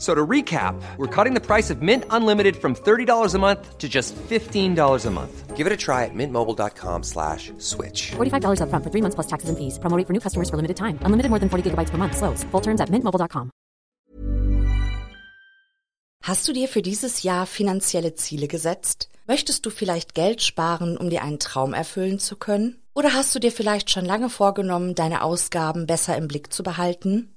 So to recap, we're cutting the price of Mint Unlimited from $30 a month to just $15 a month. Give it a try at mintmobile.com slash switch. $45 upfront for three months plus taxes and fees. Promo rate for new customers for limited time. Unlimited more than 40 gigabytes per month. Slows. Full terms at mintmobile.com. Hast du dir für dieses Jahr finanzielle Ziele gesetzt? Möchtest du vielleicht Geld sparen, um dir einen Traum erfüllen zu können? Oder hast du dir vielleicht schon lange vorgenommen, deine Ausgaben besser im Blick zu behalten?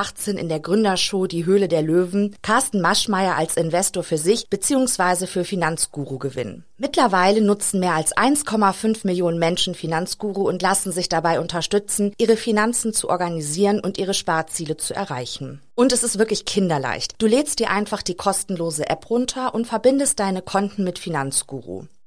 2018 in der Gründershow Die Höhle der Löwen Carsten Maschmeyer als Investor für sich bzw. für Finanzguru gewinnen. Mittlerweile nutzen mehr als 1,5 Millionen Menschen Finanzguru und lassen sich dabei unterstützen, ihre Finanzen zu organisieren und ihre Sparziele zu erreichen. Und es ist wirklich kinderleicht. Du lädst dir einfach die kostenlose App runter und verbindest deine Konten mit Finanzguru.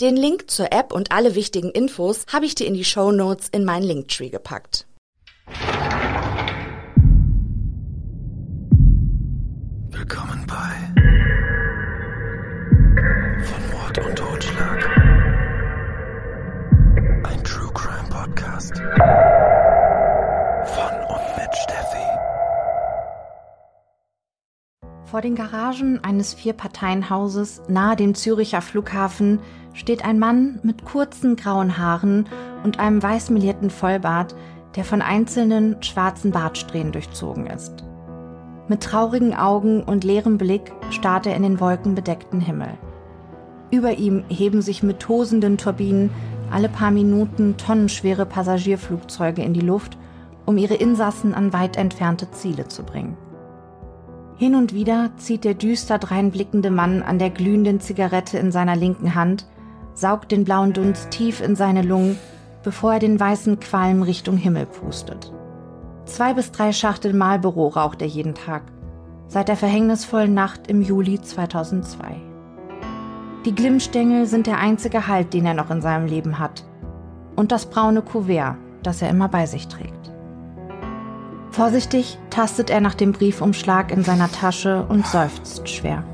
Den Link zur App und alle wichtigen Infos habe ich dir in die Show Notes in meinen Linktree gepackt. Willkommen bei Von Mord und Totschlag. Ein True Crime Podcast. Vor den Garagen eines Vierparteienhauses nahe dem Züricher Flughafen steht ein Mann mit kurzen grauen Haaren und einem weißmelierten Vollbart, der von einzelnen schwarzen Bartsträhnen durchzogen ist. Mit traurigen Augen und leerem Blick starrt er in den wolkenbedeckten Himmel. Über ihm heben sich mit tosenden Turbinen alle paar Minuten tonnenschwere Passagierflugzeuge in die Luft, um ihre Insassen an weit entfernte Ziele zu bringen. Hin und wieder zieht der düster dreinblickende Mann an der glühenden Zigarette in seiner linken Hand, saugt den blauen Dunst tief in seine Lungen, bevor er den weißen Qualm Richtung Himmel pustet. Zwei bis drei Schachtel Marlboro raucht er jeden Tag, seit der verhängnisvollen Nacht im Juli 2002. Die Glimmstängel sind der einzige Halt, den er noch in seinem Leben hat. Und das braune Kuvert, das er immer bei sich trägt. Vorsichtig tastet er nach dem Briefumschlag in seiner Tasche und seufzt schwer.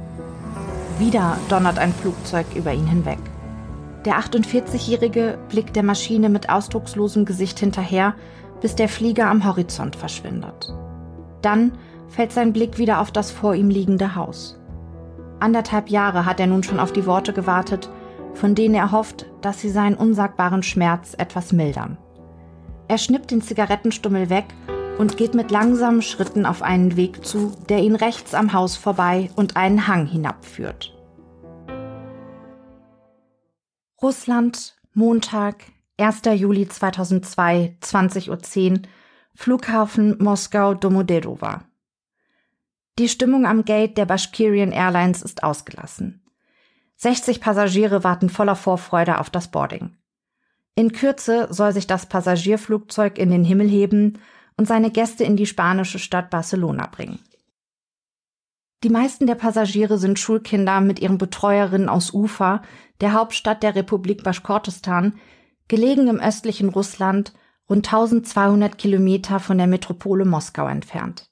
Wieder donnert ein Flugzeug über ihn hinweg. Der 48-Jährige blickt der Maschine mit ausdruckslosem Gesicht hinterher, bis der Flieger am Horizont verschwindet. Dann fällt sein Blick wieder auf das vor ihm liegende Haus. Anderthalb Jahre hat er nun schon auf die Worte gewartet, von denen er hofft, dass sie seinen unsagbaren Schmerz etwas mildern. Er schnippt den Zigarettenstummel weg und geht mit langsamen Schritten auf einen Weg zu, der ihn rechts am Haus vorbei und einen Hang hinabführt. Russland, Montag, 1. Juli 2002, 20.10 Uhr, Flughafen Moskau Domodedowa. Die Stimmung am Gate der Bashkirian Airlines ist ausgelassen. 60 Passagiere warten voller Vorfreude auf das Boarding. In Kürze soll sich das Passagierflugzeug in den Himmel heben und seine Gäste in die spanische Stadt Barcelona bringen. Die meisten der Passagiere sind Schulkinder mit ihren Betreuerinnen aus Ufa, der Hauptstadt der Republik Baschkortostan, gelegen im östlichen Russland, rund 1200 Kilometer von der Metropole Moskau entfernt.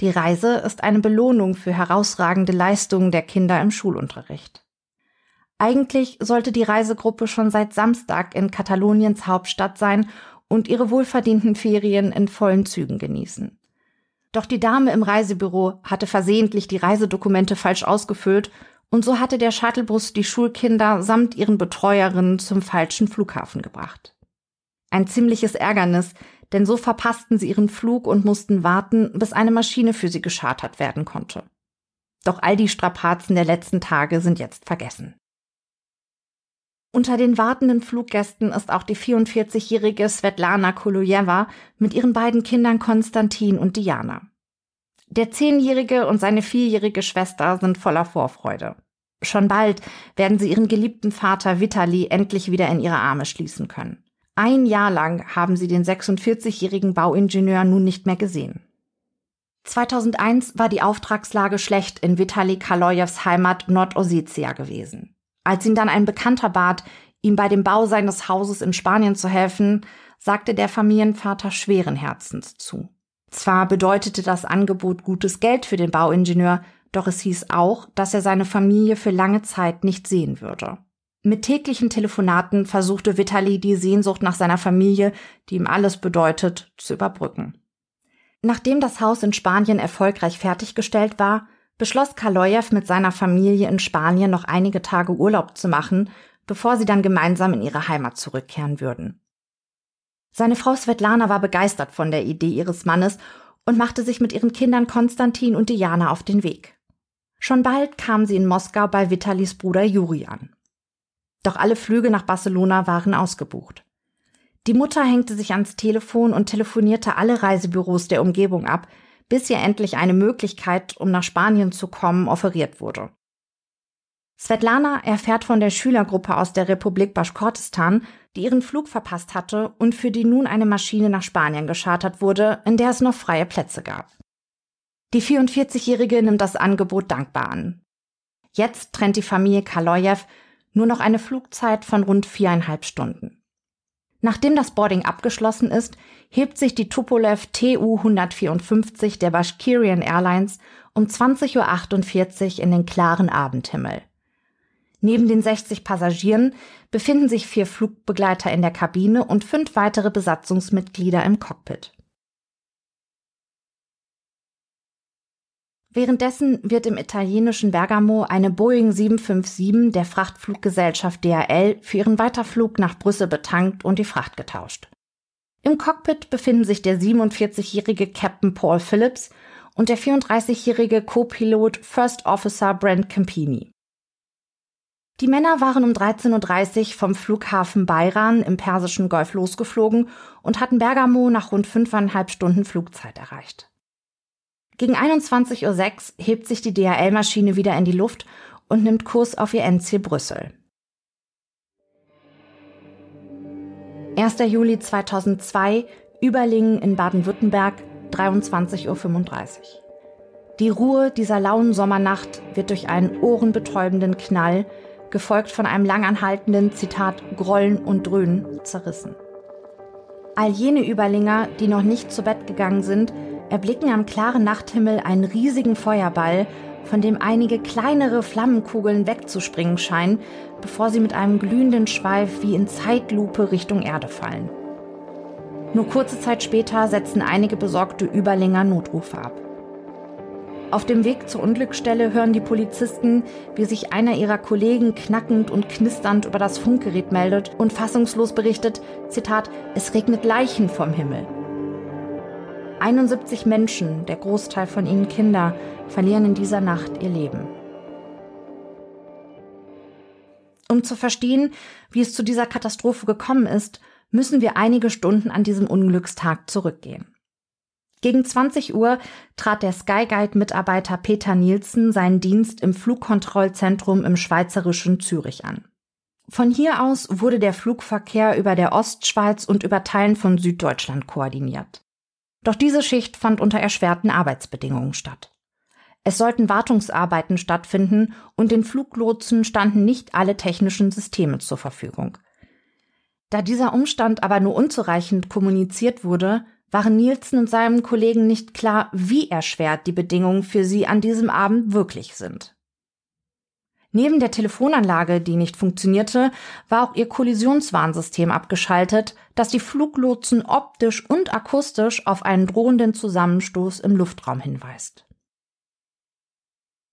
Die Reise ist eine Belohnung für herausragende Leistungen der Kinder im Schulunterricht. Eigentlich sollte die Reisegruppe schon seit Samstag in Kataloniens Hauptstadt sein und ihre wohlverdienten Ferien in vollen Zügen genießen. Doch die Dame im Reisebüro hatte versehentlich die Reisedokumente falsch ausgefüllt und so hatte der Shuttlebus die Schulkinder samt ihren Betreuerinnen zum falschen Flughafen gebracht. Ein ziemliches Ärgernis, denn so verpassten sie ihren Flug und mussten warten, bis eine Maschine für sie geschartert werden konnte. Doch all die Strapazen der letzten Tage sind jetzt vergessen. Unter den wartenden Fluggästen ist auch die 44-jährige Svetlana Kolojewa mit ihren beiden Kindern Konstantin und Diana. Der zehnjährige und seine vierjährige Schwester sind voller Vorfreude. Schon bald werden sie ihren geliebten Vater Vitali endlich wieder in ihre Arme schließen können. Ein Jahr lang haben sie den 46-jährigen Bauingenieur nun nicht mehr gesehen. 2001 war die Auftragslage schlecht in Vitali Kalojews Heimat Nordossetia gewesen. Als ihn dann ein Bekannter bat, ihm bei dem Bau seines Hauses in Spanien zu helfen, sagte der Familienvater schweren Herzens zu. Zwar bedeutete das Angebot gutes Geld für den Bauingenieur, doch es hieß auch, dass er seine Familie für lange Zeit nicht sehen würde. Mit täglichen Telefonaten versuchte Vitali die Sehnsucht nach seiner Familie, die ihm alles bedeutet, zu überbrücken. Nachdem das Haus in Spanien erfolgreich fertiggestellt war, beschloss Kaloyev mit seiner Familie in Spanien noch einige Tage Urlaub zu machen, bevor sie dann gemeinsam in ihre Heimat zurückkehren würden. Seine Frau Svetlana war begeistert von der Idee ihres Mannes und machte sich mit ihren Kindern Konstantin und Diana auf den Weg. Schon bald kam sie in Moskau bei Vitalis Bruder Juri an. Doch alle Flüge nach Barcelona waren ausgebucht. Die Mutter hängte sich ans Telefon und telefonierte alle Reisebüros der Umgebung ab, bis ihr endlich eine Möglichkeit, um nach Spanien zu kommen, offeriert wurde. Svetlana erfährt von der Schülergruppe aus der Republik Baschkortistan, die ihren Flug verpasst hatte und für die nun eine Maschine nach Spanien geschartert wurde, in der es noch freie Plätze gab. Die 44-Jährige nimmt das Angebot dankbar an. Jetzt trennt die Familie Kaloyev nur noch eine Flugzeit von rund viereinhalb Stunden. Nachdem das Boarding abgeschlossen ist, hebt sich die Tupolev TU 154 der Bashkirian Airlines um 20.48 Uhr in den klaren Abendhimmel. Neben den 60 Passagieren befinden sich vier Flugbegleiter in der Kabine und fünf weitere Besatzungsmitglieder im Cockpit. Währenddessen wird im italienischen Bergamo eine Boeing 757 der Frachtfluggesellschaft DHL für ihren Weiterflug nach Brüssel betankt und die Fracht getauscht. Im Cockpit befinden sich der 47-jährige Captain Paul Phillips und der 34-jährige Co-Pilot First Officer Brent Campini. Die Männer waren um 13.30 Uhr vom Flughafen Bayran im Persischen Golf losgeflogen und hatten Bergamo nach rund fünfeinhalb Stunden Flugzeit erreicht. Gegen 21.06 Uhr hebt sich die DHL-Maschine wieder in die Luft und nimmt Kurs auf ihr Endziel Brüssel. 1. Juli 2002, Überlingen in Baden-Württemberg, 23.35 Uhr. Die Ruhe dieser lauen Sommernacht wird durch einen ohrenbetäubenden Knall, gefolgt von einem langanhaltenden, Zitat, Grollen und Dröhnen, zerrissen. All jene Überlinger, die noch nicht zu Bett gegangen sind, erblicken am klaren Nachthimmel einen riesigen Feuerball, von dem einige kleinere Flammenkugeln wegzuspringen scheinen, bevor sie mit einem glühenden Schweif wie in Zeitlupe Richtung Erde fallen. Nur kurze Zeit später setzen einige besorgte Überlinger Notrufe ab. Auf dem Weg zur Unglücksstelle hören die Polizisten, wie sich einer ihrer Kollegen knackend und knisternd über das Funkgerät meldet und fassungslos berichtet, Zitat, es regnet Leichen vom Himmel. 71 Menschen, der Großteil von ihnen Kinder, verlieren in dieser Nacht ihr Leben. Um zu verstehen, wie es zu dieser Katastrophe gekommen ist, müssen wir einige Stunden an diesem Unglückstag zurückgehen. Gegen 20 Uhr trat der Skyguide-Mitarbeiter Peter Nielsen seinen Dienst im Flugkontrollzentrum im schweizerischen Zürich an. Von hier aus wurde der Flugverkehr über der Ostschweiz und über Teilen von Süddeutschland koordiniert. Doch diese Schicht fand unter erschwerten Arbeitsbedingungen statt. Es sollten Wartungsarbeiten stattfinden und den Fluglotsen standen nicht alle technischen Systeme zur Verfügung. Da dieser Umstand aber nur unzureichend kommuniziert wurde, waren Nielsen und seinem Kollegen nicht klar, wie erschwert die Bedingungen für sie an diesem Abend wirklich sind. Neben der Telefonanlage, die nicht funktionierte, war auch ihr Kollisionswarnsystem abgeschaltet, das die Fluglotsen optisch und akustisch auf einen drohenden Zusammenstoß im Luftraum hinweist.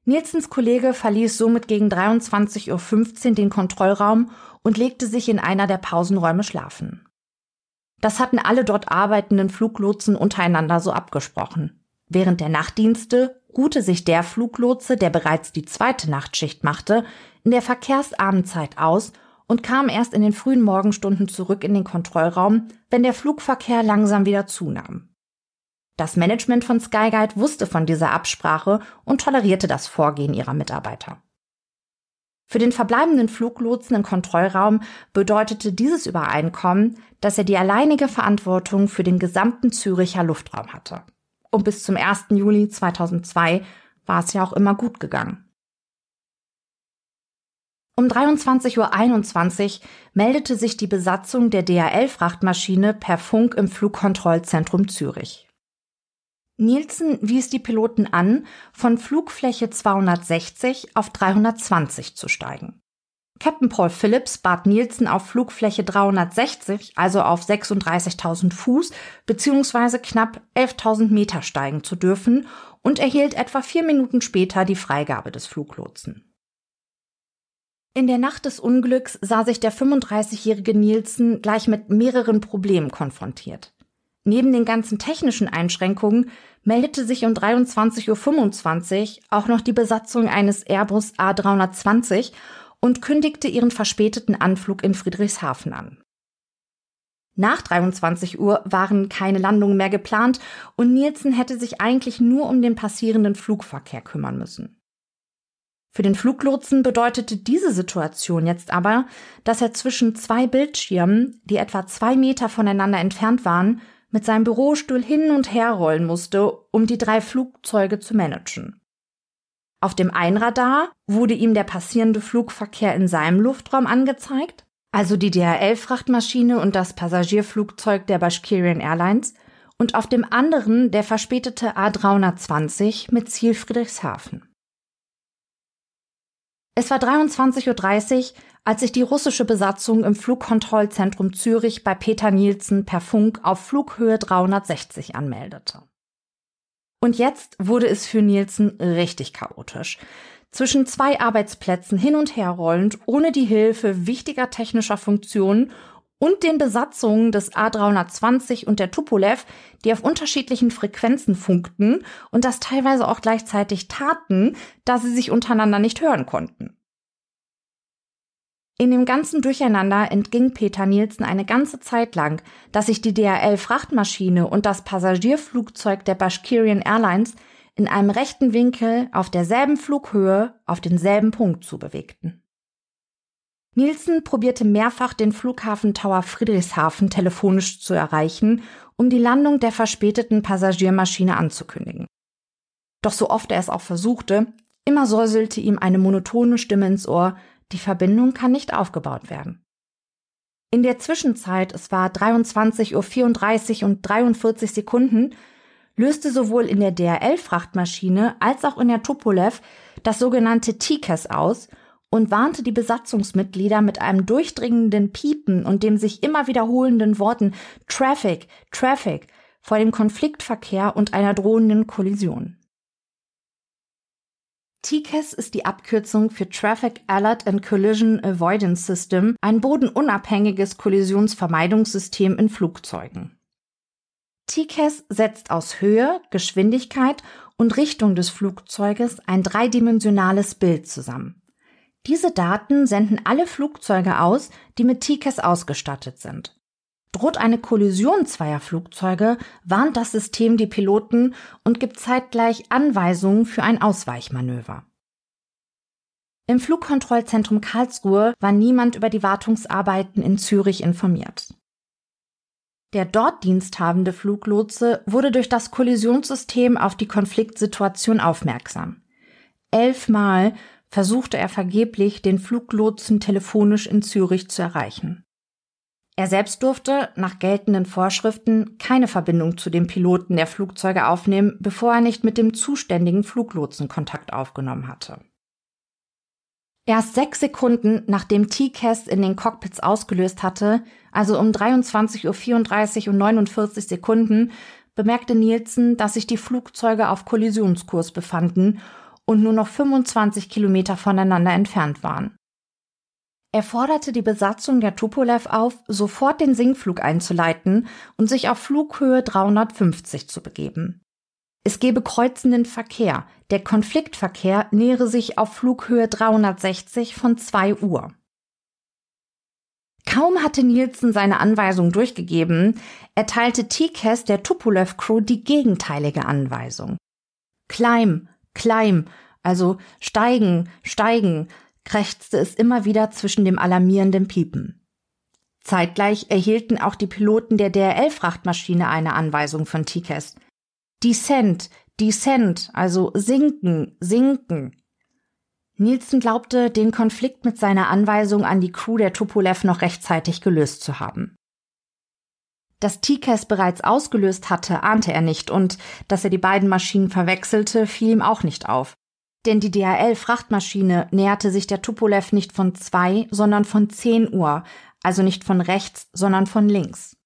Nielsens Kollege verließ somit gegen 23.15 Uhr den Kontrollraum und legte sich in einer der Pausenräume schlafen. Das hatten alle dort arbeitenden Fluglotsen untereinander so abgesprochen. Während der Nachtdienste ruhte sich der Fluglotse, der bereits die zweite Nachtschicht machte, in der Verkehrsabendzeit aus und kam erst in den frühen Morgenstunden zurück in den Kontrollraum, wenn der Flugverkehr langsam wieder zunahm. Das Management von Skyguide wusste von dieser Absprache und tolerierte das Vorgehen ihrer Mitarbeiter. Für den verbleibenden Fluglotsen im Kontrollraum bedeutete dieses Übereinkommen, dass er die alleinige Verantwortung für den gesamten Züricher Luftraum hatte. Und bis zum 1. Juli 2002 war es ja auch immer gut gegangen. Um 23.21 Uhr meldete sich die Besatzung der DHL-Frachtmaschine per Funk im Flugkontrollzentrum Zürich. Nielsen wies die Piloten an, von Flugfläche 260 auf 320 zu steigen. Captain Paul Phillips bat Nielsen auf Flugfläche 360, also auf 36.000 Fuß bzw. knapp 11.000 Meter steigen zu dürfen und erhielt etwa vier Minuten später die Freigabe des Fluglotsen. In der Nacht des Unglücks sah sich der 35-jährige Nielsen gleich mit mehreren Problemen konfrontiert. Neben den ganzen technischen Einschränkungen meldete sich um 23.25 Uhr auch noch die Besatzung eines Airbus A320 und kündigte ihren verspäteten Anflug in Friedrichshafen an. Nach 23 Uhr waren keine Landungen mehr geplant und Nielsen hätte sich eigentlich nur um den passierenden Flugverkehr kümmern müssen. Für den Fluglotsen bedeutete diese Situation jetzt aber, dass er zwischen zwei Bildschirmen, die etwa zwei Meter voneinander entfernt waren, mit seinem Bürostuhl hin und her rollen musste, um die drei Flugzeuge zu managen. Auf dem Einradar wurde ihm der passierende Flugverkehr in seinem Luftraum angezeigt, also die DHL-Frachtmaschine und das Passagierflugzeug der Bashkirian Airlines, und auf dem anderen der verspätete A320 mit Ziel Friedrichshafen. Es war 23.30 Uhr, als sich die russische Besatzung im Flugkontrollzentrum Zürich bei Peter Nielsen per Funk auf Flughöhe 360 anmeldete. Und jetzt wurde es für Nielsen richtig chaotisch. Zwischen zwei Arbeitsplätzen hin und her rollend, ohne die Hilfe wichtiger technischer Funktionen und den Besatzungen des A320 und der Tupolev, die auf unterschiedlichen Frequenzen funkten und das teilweise auch gleichzeitig taten, da sie sich untereinander nicht hören konnten. In dem ganzen Durcheinander entging Peter Nielsen eine ganze Zeit lang, dass sich die DHL-Frachtmaschine und das Passagierflugzeug der Bashkirian Airlines in einem rechten Winkel auf derselben Flughöhe auf denselben Punkt zubewegten. Nielsen probierte mehrfach den Flughafen Tower Friedrichshafen telefonisch zu erreichen, um die Landung der verspäteten Passagiermaschine anzukündigen. Doch so oft er es auch versuchte, immer säuselte ihm eine monotone Stimme ins Ohr, die Verbindung kann nicht aufgebaut werden. In der Zwischenzeit, es war 23.34 Uhr und 43 Sekunden, löste sowohl in der DRL-Frachtmaschine als auch in der Tupolev das sogenannte TCAS aus und warnte die Besatzungsmitglieder mit einem durchdringenden Piepen und dem sich immer wiederholenden Worten Traffic, Traffic vor dem Konfliktverkehr und einer drohenden Kollision. TCAS ist die Abkürzung für Traffic Alert and Collision Avoidance System, ein bodenunabhängiges Kollisionsvermeidungssystem in Flugzeugen. TCAS setzt aus Höhe, Geschwindigkeit und Richtung des Flugzeuges ein dreidimensionales Bild zusammen. Diese Daten senden alle Flugzeuge aus, die mit TCAS ausgestattet sind. Droht eine Kollision zweier Flugzeuge, warnt das System die Piloten und gibt zeitgleich Anweisungen für ein Ausweichmanöver. Im Flugkontrollzentrum Karlsruhe war niemand über die Wartungsarbeiten in Zürich informiert. Der dort diensthabende Fluglotse wurde durch das Kollisionssystem auf die Konfliktsituation aufmerksam. Elfmal versuchte er vergeblich, den Fluglotsen telefonisch in Zürich zu erreichen. Er selbst durfte, nach geltenden Vorschriften, keine Verbindung zu dem Piloten der Flugzeuge aufnehmen, bevor er nicht mit dem zuständigen Fluglotsen Kontakt aufgenommen hatte. Erst sechs Sekunden nachdem TCAS in den Cockpits ausgelöst hatte, also um 23.34 Uhr und 49 Sekunden, bemerkte Nielsen, dass sich die Flugzeuge auf Kollisionskurs befanden und nur noch 25 Kilometer voneinander entfernt waren. Er forderte die Besatzung der Tupolev auf, sofort den Sinkflug einzuleiten und sich auf Flughöhe 350 zu begeben. Es gebe kreuzenden Verkehr. Der Konfliktverkehr nähere sich auf Flughöhe 360 von 2 Uhr. Kaum hatte Nielsen seine Anweisung durchgegeben, erteilte TCAS der Tupolev Crew die gegenteilige Anweisung. Climb, climb, also steigen, steigen, krächzte es immer wieder zwischen dem alarmierenden Piepen. Zeitgleich erhielten auch die Piloten der DRL-Frachtmaschine eine Anweisung von TCAS. Descent, Descent, also sinken, sinken. Nielsen glaubte, den Konflikt mit seiner Anweisung an die Crew der Tupolev noch rechtzeitig gelöst zu haben. Dass TCAS bereits ausgelöst hatte, ahnte er nicht und dass er die beiden Maschinen verwechselte, fiel ihm auch nicht auf. Denn die DHL-Frachtmaschine näherte sich der Tupolev nicht von zwei, sondern von zehn Uhr, also nicht von rechts, sondern von links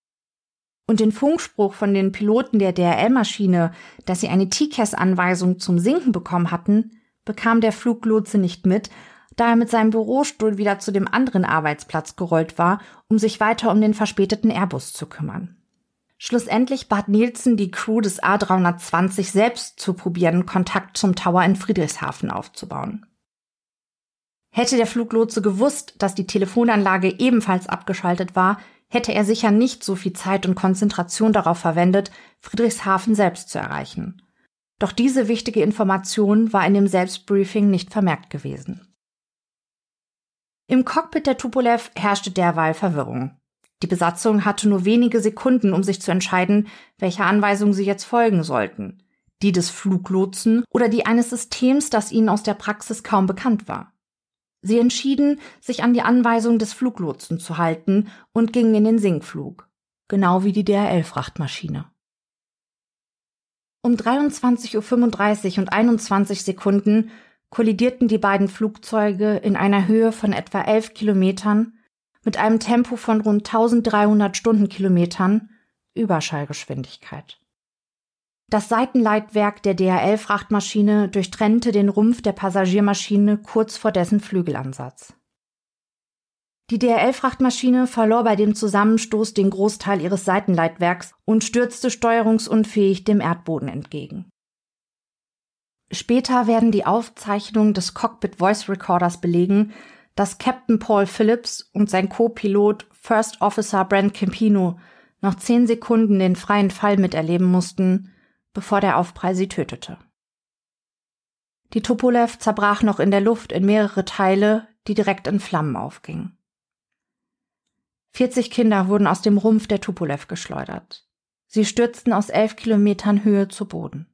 und den Funkspruch von den Piloten der DRL-Maschine, dass sie eine TCAS-Anweisung zum Sinken bekommen hatten, bekam der Fluglotse nicht mit, da er mit seinem Bürostuhl wieder zu dem anderen Arbeitsplatz gerollt war, um sich weiter um den verspäteten Airbus zu kümmern. Schlussendlich bat Nielsen die Crew des A320 selbst zu probieren, Kontakt zum Tower in Friedrichshafen aufzubauen. Hätte der Fluglotse gewusst, dass die Telefonanlage ebenfalls abgeschaltet war, hätte er sicher nicht so viel Zeit und Konzentration darauf verwendet, Friedrichshafen selbst zu erreichen. Doch diese wichtige Information war in dem Selbstbriefing nicht vermerkt gewesen. Im Cockpit der Tupolev herrschte derweil Verwirrung. Die Besatzung hatte nur wenige Sekunden, um sich zu entscheiden, welcher Anweisung sie jetzt folgen sollten. Die des Fluglotsen oder die eines Systems, das ihnen aus der Praxis kaum bekannt war. Sie entschieden, sich an die Anweisung des Fluglotsen zu halten und gingen in den Sinkflug, genau wie die DRL-Frachtmaschine. Um 23.35 Uhr und 21 Sekunden kollidierten die beiden Flugzeuge in einer Höhe von etwa 11 Kilometern mit einem Tempo von rund 1300 Stundenkilometern Überschallgeschwindigkeit. Das Seitenleitwerk der DHL-Frachtmaschine durchtrennte den Rumpf der Passagiermaschine kurz vor dessen Flügelansatz. Die DHL-Frachtmaschine verlor bei dem Zusammenstoß den Großteil ihres Seitenleitwerks und stürzte steuerungsunfähig dem Erdboden entgegen. Später werden die Aufzeichnungen des Cockpit Voice Recorders belegen, dass Captain Paul Phillips und sein Co-Pilot First Officer Brent Campino noch zehn Sekunden den freien Fall miterleben mussten, bevor der Aufprall sie tötete. Die Tupolev zerbrach noch in der Luft in mehrere Teile, die direkt in Flammen aufgingen. 40 Kinder wurden aus dem Rumpf der Tupolev geschleudert. Sie stürzten aus elf Kilometern Höhe zu Boden.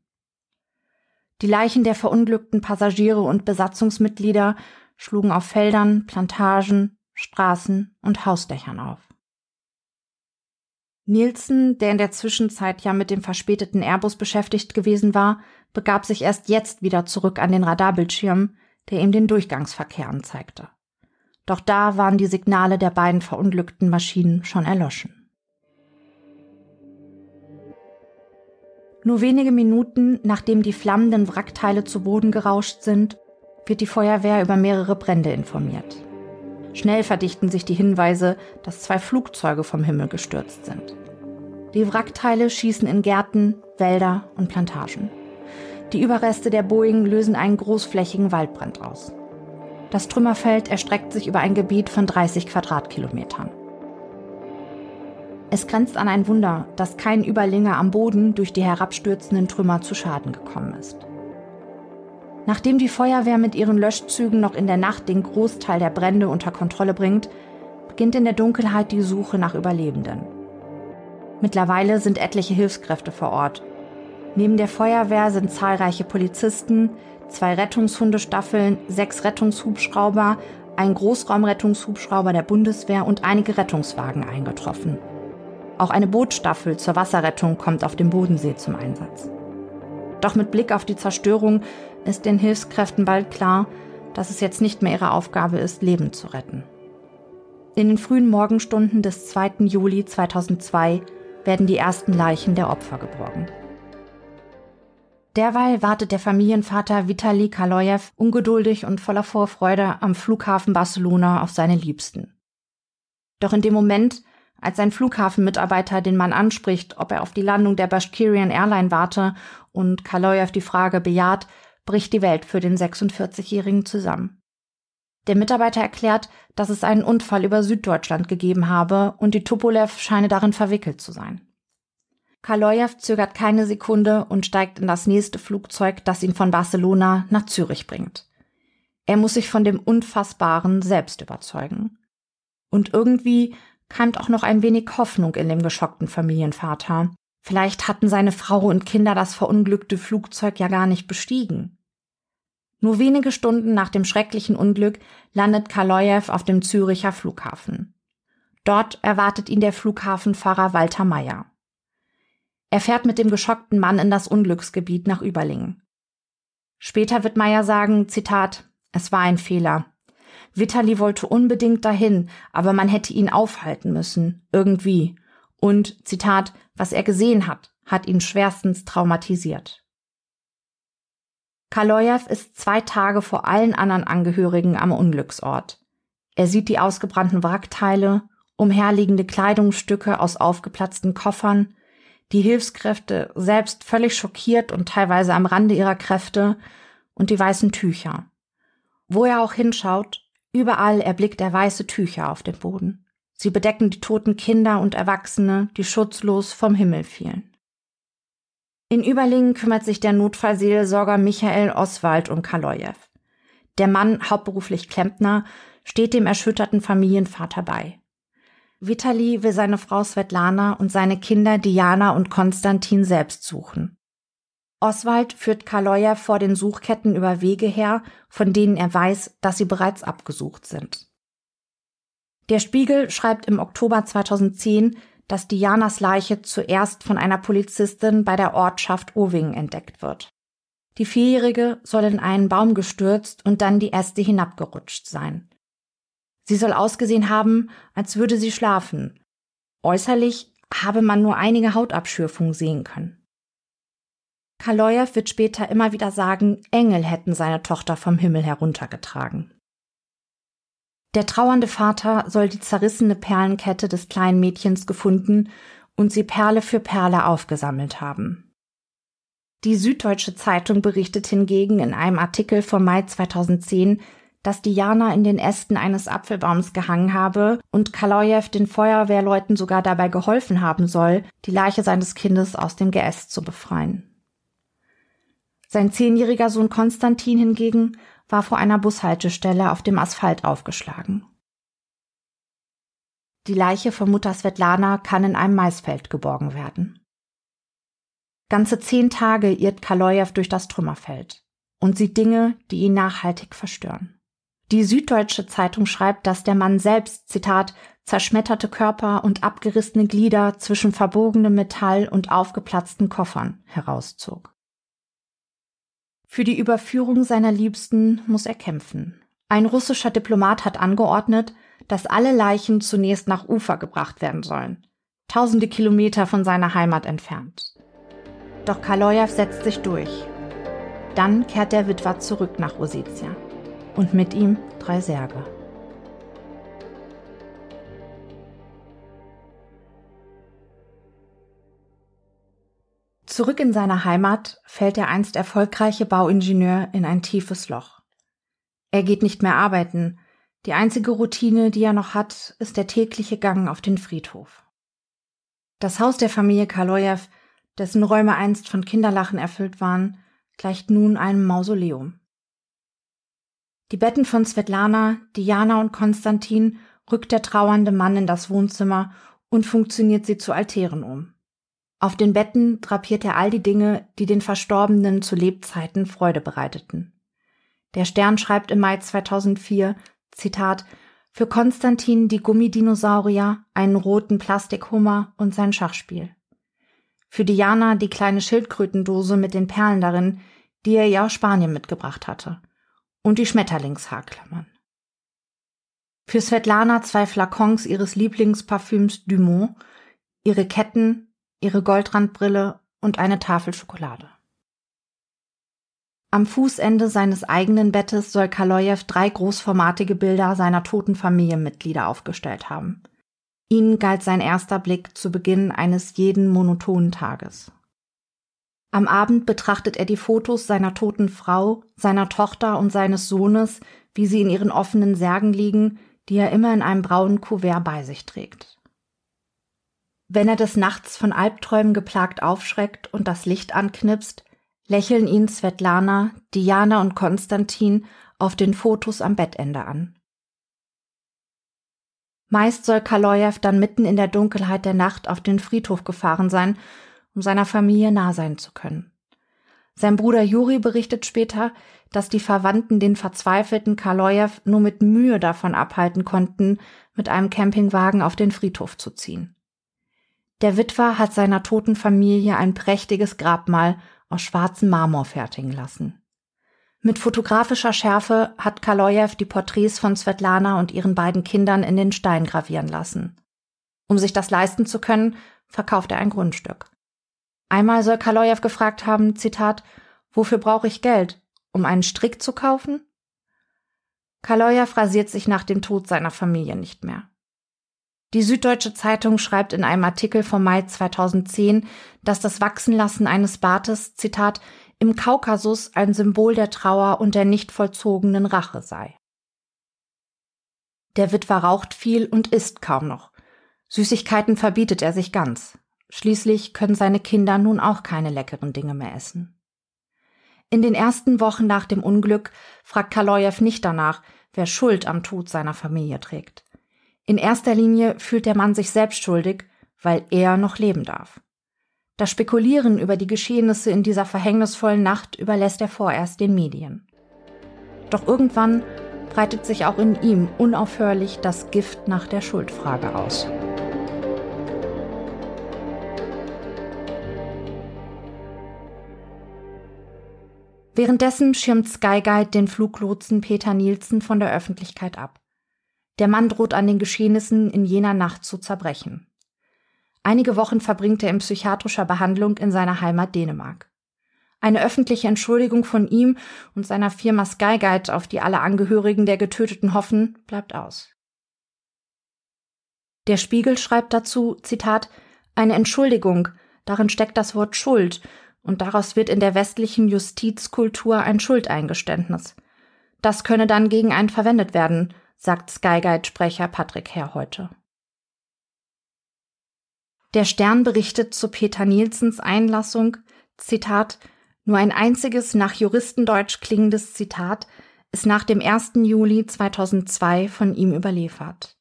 Die Leichen der verunglückten Passagiere und Besatzungsmitglieder schlugen auf Feldern, Plantagen, Straßen und Hausdächern auf. Nielsen, der in der Zwischenzeit ja mit dem verspäteten Airbus beschäftigt gewesen war, begab sich erst jetzt wieder zurück an den Radarbildschirm, der ihm den Durchgangsverkehr anzeigte. Doch da waren die Signale der beiden verunglückten Maschinen schon erloschen. Nur wenige Minuten nachdem die flammenden Wrackteile zu Boden gerauscht sind, wird die Feuerwehr über mehrere Brände informiert. Schnell verdichten sich die Hinweise, dass zwei Flugzeuge vom Himmel gestürzt sind. Die Wrackteile schießen in Gärten, Wälder und Plantagen. Die Überreste der Boeing lösen einen großflächigen Waldbrand aus. Das Trümmerfeld erstreckt sich über ein Gebiet von 30 Quadratkilometern. Es grenzt an ein Wunder, dass kein Überlinger am Boden durch die herabstürzenden Trümmer zu Schaden gekommen ist. Nachdem die Feuerwehr mit ihren Löschzügen noch in der Nacht den Großteil der Brände unter Kontrolle bringt, beginnt in der Dunkelheit die Suche nach Überlebenden. Mittlerweile sind etliche Hilfskräfte vor Ort. Neben der Feuerwehr sind zahlreiche Polizisten, zwei Rettungshundestaffeln, sechs Rettungshubschrauber, ein Großraumrettungshubschrauber der Bundeswehr und einige Rettungswagen eingetroffen. Auch eine Bootstaffel zur Wasserrettung kommt auf dem Bodensee zum Einsatz. Doch mit Blick auf die Zerstörung ist den Hilfskräften bald klar, dass es jetzt nicht mehr ihre Aufgabe ist, Leben zu retten. In den frühen Morgenstunden des 2. Juli 2002 werden die ersten Leichen der Opfer geborgen. Derweil wartet der Familienvater Vitali Kaloyev ungeduldig und voller Vorfreude am Flughafen Barcelona auf seine Liebsten. Doch in dem Moment, als ein Flughafenmitarbeiter den Mann anspricht, ob er auf die Landung der Bashkirian Airline warte und Kaloyev die Frage bejaht, bricht die Welt für den 46-Jährigen zusammen. Der Mitarbeiter erklärt, dass es einen Unfall über Süddeutschland gegeben habe und die Tupolev scheine darin verwickelt zu sein. Kaloyev zögert keine Sekunde und steigt in das nächste Flugzeug, das ihn von Barcelona nach Zürich bringt. Er muss sich von dem Unfassbaren selbst überzeugen. Und irgendwie keimt auch noch ein wenig Hoffnung in dem geschockten Familienvater. Vielleicht hatten seine Frau und Kinder das verunglückte Flugzeug ja gar nicht bestiegen. Nur wenige Stunden nach dem schrecklichen Unglück landet Kaloyev auf dem Züricher Flughafen. Dort erwartet ihn der Flughafenfahrer Walter Meyer. Er fährt mit dem geschockten Mann in das Unglücksgebiet nach Überlingen. Später wird Meyer sagen, Zitat, es war ein Fehler. Vitali wollte unbedingt dahin, aber man hätte ihn aufhalten müssen, irgendwie. Und, Zitat, was er gesehen hat, hat ihn schwerstens traumatisiert. Kaloyev ist zwei Tage vor allen anderen Angehörigen am Unglücksort. Er sieht die ausgebrannten Wrackteile, umherliegende Kleidungsstücke aus aufgeplatzten Koffern, die Hilfskräfte selbst völlig schockiert und teilweise am Rande ihrer Kräfte und die weißen Tücher. Wo er auch hinschaut, überall erblickt er weiße Tücher auf dem Boden. Sie bedecken die toten Kinder und Erwachsene, die schutzlos vom Himmel fielen. In Überlingen kümmert sich der Notfallseelsorger Michael Oswald um Kaloyev. Der Mann, hauptberuflich Klempner, steht dem erschütterten Familienvater bei. Vitali will seine Frau Svetlana und seine Kinder Diana und Konstantin selbst suchen. Oswald führt Kaloya vor den Suchketten über Wege her, von denen er weiß, dass sie bereits abgesucht sind. Der Spiegel schreibt im Oktober 2010, dass Dianas Leiche zuerst von einer Polizistin bei der Ortschaft Owing entdeckt wird. Die Vierjährige soll in einen Baum gestürzt und dann die Äste hinabgerutscht sein. Sie soll ausgesehen haben, als würde sie schlafen. Äußerlich habe man nur einige Hautabschürfungen sehen können. Kaloyev wird später immer wieder sagen, Engel hätten seine Tochter vom Himmel heruntergetragen. Der trauernde Vater soll die zerrissene Perlenkette des kleinen Mädchens gefunden und sie Perle für Perle aufgesammelt haben. Die Süddeutsche Zeitung berichtet hingegen in einem Artikel vom Mai 2010, dass Diana in den Ästen eines Apfelbaums gehangen habe und Kaloyev den Feuerwehrleuten sogar dabei geholfen haben soll, die Leiche seines Kindes aus dem Geäst zu befreien. Sein zehnjähriger Sohn Konstantin hingegen war vor einer Bushaltestelle auf dem Asphalt aufgeschlagen. Die Leiche von Mutter Svetlana kann in einem Maisfeld geborgen werden. Ganze zehn Tage irrt Kaloyev durch das Trümmerfeld und sieht Dinge, die ihn nachhaltig verstören. Die Süddeutsche Zeitung schreibt, dass der Mann selbst, Zitat, zerschmetterte Körper und abgerissene Glieder zwischen verbogenem Metall und aufgeplatzten Koffern herauszog. Für die Überführung seiner Liebsten muss er kämpfen. Ein russischer Diplomat hat angeordnet, dass alle Leichen zunächst nach Ufer gebracht werden sollen, tausende Kilometer von seiner Heimat entfernt. Doch Kaloyev setzt sich durch. Dann kehrt der Witwer zurück nach Ossetia. und mit ihm drei Särge. Zurück in seine Heimat fällt der einst erfolgreiche Bauingenieur in ein tiefes Loch. Er geht nicht mehr arbeiten, die einzige Routine, die er noch hat, ist der tägliche Gang auf den Friedhof. Das Haus der Familie Kalojew, dessen Räume einst von Kinderlachen erfüllt waren, gleicht nun einem Mausoleum. Die Betten von Svetlana, Diana und Konstantin rückt der trauernde Mann in das Wohnzimmer und funktioniert sie zu Altären um. Auf den Betten drapiert er all die Dinge, die den Verstorbenen zu Lebzeiten Freude bereiteten. Der Stern schreibt im Mai 2004, Zitat, für Konstantin die Gummidinosaurier, einen roten Plastikhummer und sein Schachspiel. Für Diana die kleine Schildkrötendose mit den Perlen darin, die er ihr aus Spanien mitgebracht hatte. Und die Schmetterlingshaarklammern. Für Svetlana zwei Flakons ihres Lieblingsparfüms Dumont, ihre Ketten, ihre Goldrandbrille und eine Tafel Schokolade. Am Fußende seines eigenen Bettes soll Kalojew drei großformatige Bilder seiner toten Familienmitglieder aufgestellt haben. Ihnen galt sein erster Blick zu Beginn eines jeden monotonen Tages. Am Abend betrachtet er die Fotos seiner toten Frau, seiner Tochter und seines Sohnes, wie sie in ihren offenen Särgen liegen, die er immer in einem braunen Kuvert bei sich trägt. Wenn er des Nachts von Albträumen geplagt aufschreckt und das Licht anknipst, lächeln ihn Svetlana, Diana und Konstantin auf den Fotos am Bettende an. Meist soll Kalojew dann mitten in der Dunkelheit der Nacht auf den Friedhof gefahren sein, um seiner Familie nah sein zu können. Sein Bruder Juri berichtet später, dass die Verwandten den verzweifelten Kalojew nur mit Mühe davon abhalten konnten, mit einem Campingwagen auf den Friedhof zu ziehen. Der Witwer hat seiner toten Familie ein prächtiges Grabmal aus schwarzem Marmor fertigen lassen. Mit fotografischer Schärfe hat Kalojew die Porträts von Svetlana und ihren beiden Kindern in den Stein gravieren lassen. Um sich das leisten zu können, verkauft er ein Grundstück. Einmal soll Kalojew gefragt haben, Zitat, wofür brauche ich Geld? Um einen Strick zu kaufen? Kalojew rasiert sich nach dem Tod seiner Familie nicht mehr. Die Süddeutsche Zeitung schreibt in einem Artikel vom Mai 2010, dass das Wachsenlassen eines Bartes, Zitat, im Kaukasus ein Symbol der Trauer und der nicht vollzogenen Rache sei. Der Witwer raucht viel und isst kaum noch. Süßigkeiten verbietet er sich ganz. Schließlich können seine Kinder nun auch keine leckeren Dinge mehr essen. In den ersten Wochen nach dem Unglück fragt Kalojew nicht danach, wer Schuld am Tod seiner Familie trägt. In erster Linie fühlt der Mann sich selbst schuldig, weil er noch leben darf. Das Spekulieren über die Geschehnisse in dieser verhängnisvollen Nacht überlässt er vorerst den Medien. Doch irgendwann breitet sich auch in ihm unaufhörlich das Gift nach der Schuldfrage aus. Währenddessen schirmt Skyguide den Fluglotsen Peter Nielsen von der Öffentlichkeit ab. Der Mann droht an den Geschehnissen in jener Nacht zu zerbrechen. Einige Wochen verbringt er in psychiatrischer Behandlung in seiner Heimat Dänemark. Eine öffentliche Entschuldigung von ihm und seiner Firma Skyguide, auf die alle Angehörigen der Getöteten hoffen, bleibt aus. Der Spiegel schreibt dazu, Zitat, eine Entschuldigung, darin steckt das Wort Schuld, und daraus wird in der westlichen Justizkultur ein Schuldeingeständnis. Das könne dann gegen einen verwendet werden, sagt Skyguide-Sprecher Patrick Herr heute. Der Stern berichtet zu Peter Nielsens Einlassung, Zitat, nur ein einziges nach Juristendeutsch klingendes Zitat ist nach dem 1. Juli 2002 von ihm überliefert.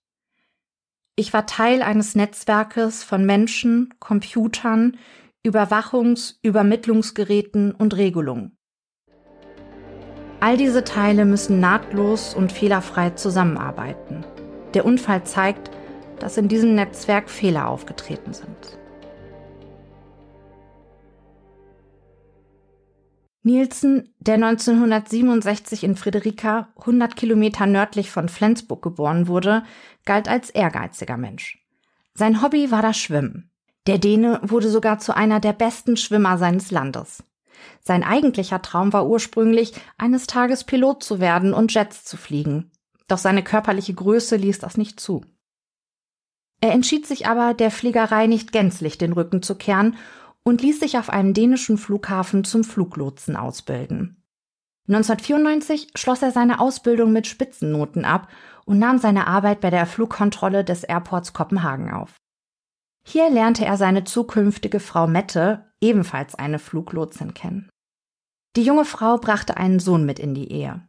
Ich war Teil eines Netzwerkes von Menschen, Computern, Überwachungs-, Übermittlungsgeräten und Regelungen. All diese Teile müssen nahtlos und fehlerfrei zusammenarbeiten. Der Unfall zeigt, dass in diesem Netzwerk Fehler aufgetreten sind. Nielsen, der 1967 in Friederika, 100 Kilometer nördlich von Flensburg geboren wurde, galt als ehrgeiziger Mensch. Sein Hobby war das Schwimmen. Der Däne wurde sogar zu einer der besten Schwimmer seines Landes. Sein eigentlicher Traum war ursprünglich, eines Tages Pilot zu werden und Jets zu fliegen. Doch seine körperliche Größe ließ das nicht zu. Er entschied sich aber, der Fliegerei nicht gänzlich den Rücken zu kehren und ließ sich auf einem dänischen Flughafen zum Fluglotsen ausbilden. 1994 schloss er seine Ausbildung mit Spitzennoten ab und nahm seine Arbeit bei der Flugkontrolle des Airports Kopenhagen auf. Hier lernte er seine zukünftige Frau Mette, ebenfalls eine Fluglotsin, kennen. Die junge Frau brachte einen Sohn mit in die Ehe.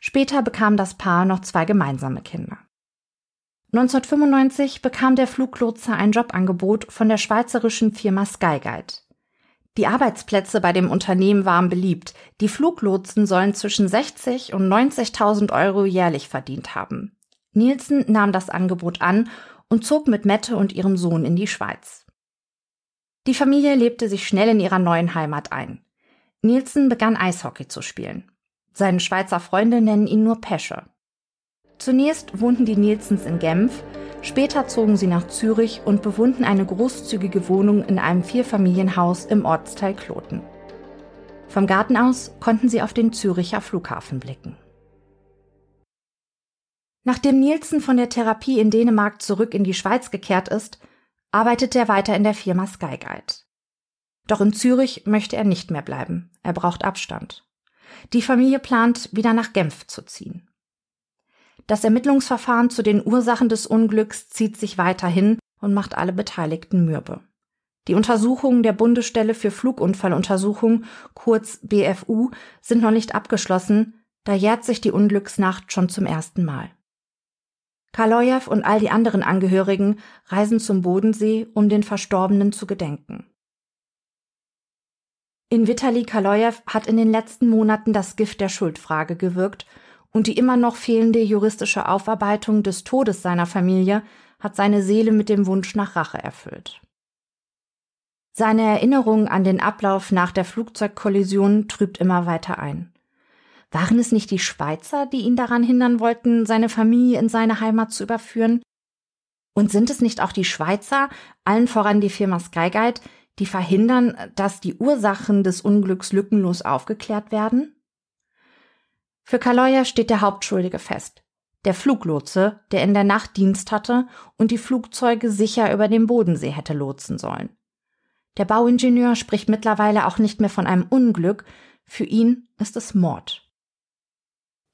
Später bekam das Paar noch zwei gemeinsame Kinder. 1995 bekam der Fluglotse ein Jobangebot von der schweizerischen Firma Skyguide. Die Arbeitsplätze bei dem Unternehmen waren beliebt. Die Fluglotsen sollen zwischen 60 und 90.000 Euro jährlich verdient haben. Nielsen nahm das Angebot an und zog mit Mette und ihrem Sohn in die Schweiz. Die Familie lebte sich schnell in ihrer neuen Heimat ein. Nielsen begann Eishockey zu spielen. Seine Schweizer Freunde nennen ihn nur Pesche. Zunächst wohnten die Nielsens in Genf, später zogen sie nach Zürich und bewohnten eine großzügige Wohnung in einem Vierfamilienhaus im Ortsteil Kloten. Vom Garten aus konnten sie auf den Züricher Flughafen blicken. Nachdem Nielsen von der Therapie in Dänemark zurück in die Schweiz gekehrt ist, arbeitet er weiter in der Firma Skyguide. Doch in Zürich möchte er nicht mehr bleiben. Er braucht Abstand. Die Familie plant, wieder nach Genf zu ziehen. Das Ermittlungsverfahren zu den Ursachen des Unglücks zieht sich weiterhin und macht alle Beteiligten mürbe. Die Untersuchungen der Bundesstelle für Flugunfalluntersuchung, kurz BFU, sind noch nicht abgeschlossen, da jährt sich die Unglücksnacht schon zum ersten Mal. Kaloyev und all die anderen Angehörigen reisen zum Bodensee, um den Verstorbenen zu gedenken. In Vitali Kaloyev hat in den letzten Monaten das Gift der Schuldfrage gewirkt und die immer noch fehlende juristische Aufarbeitung des Todes seiner Familie hat seine Seele mit dem Wunsch nach Rache erfüllt. Seine Erinnerung an den Ablauf nach der Flugzeugkollision trübt immer weiter ein. Waren es nicht die Schweizer, die ihn daran hindern wollten, seine Familie in seine Heimat zu überführen? Und sind es nicht auch die Schweizer, allen voran die Firma Skyguide, die verhindern, dass die Ursachen des Unglücks lückenlos aufgeklärt werden? Für Kaloya steht der Hauptschuldige fest. Der Fluglotse, der in der Nacht Dienst hatte und die Flugzeuge sicher über den Bodensee hätte lotsen sollen. Der Bauingenieur spricht mittlerweile auch nicht mehr von einem Unglück, für ihn ist es Mord.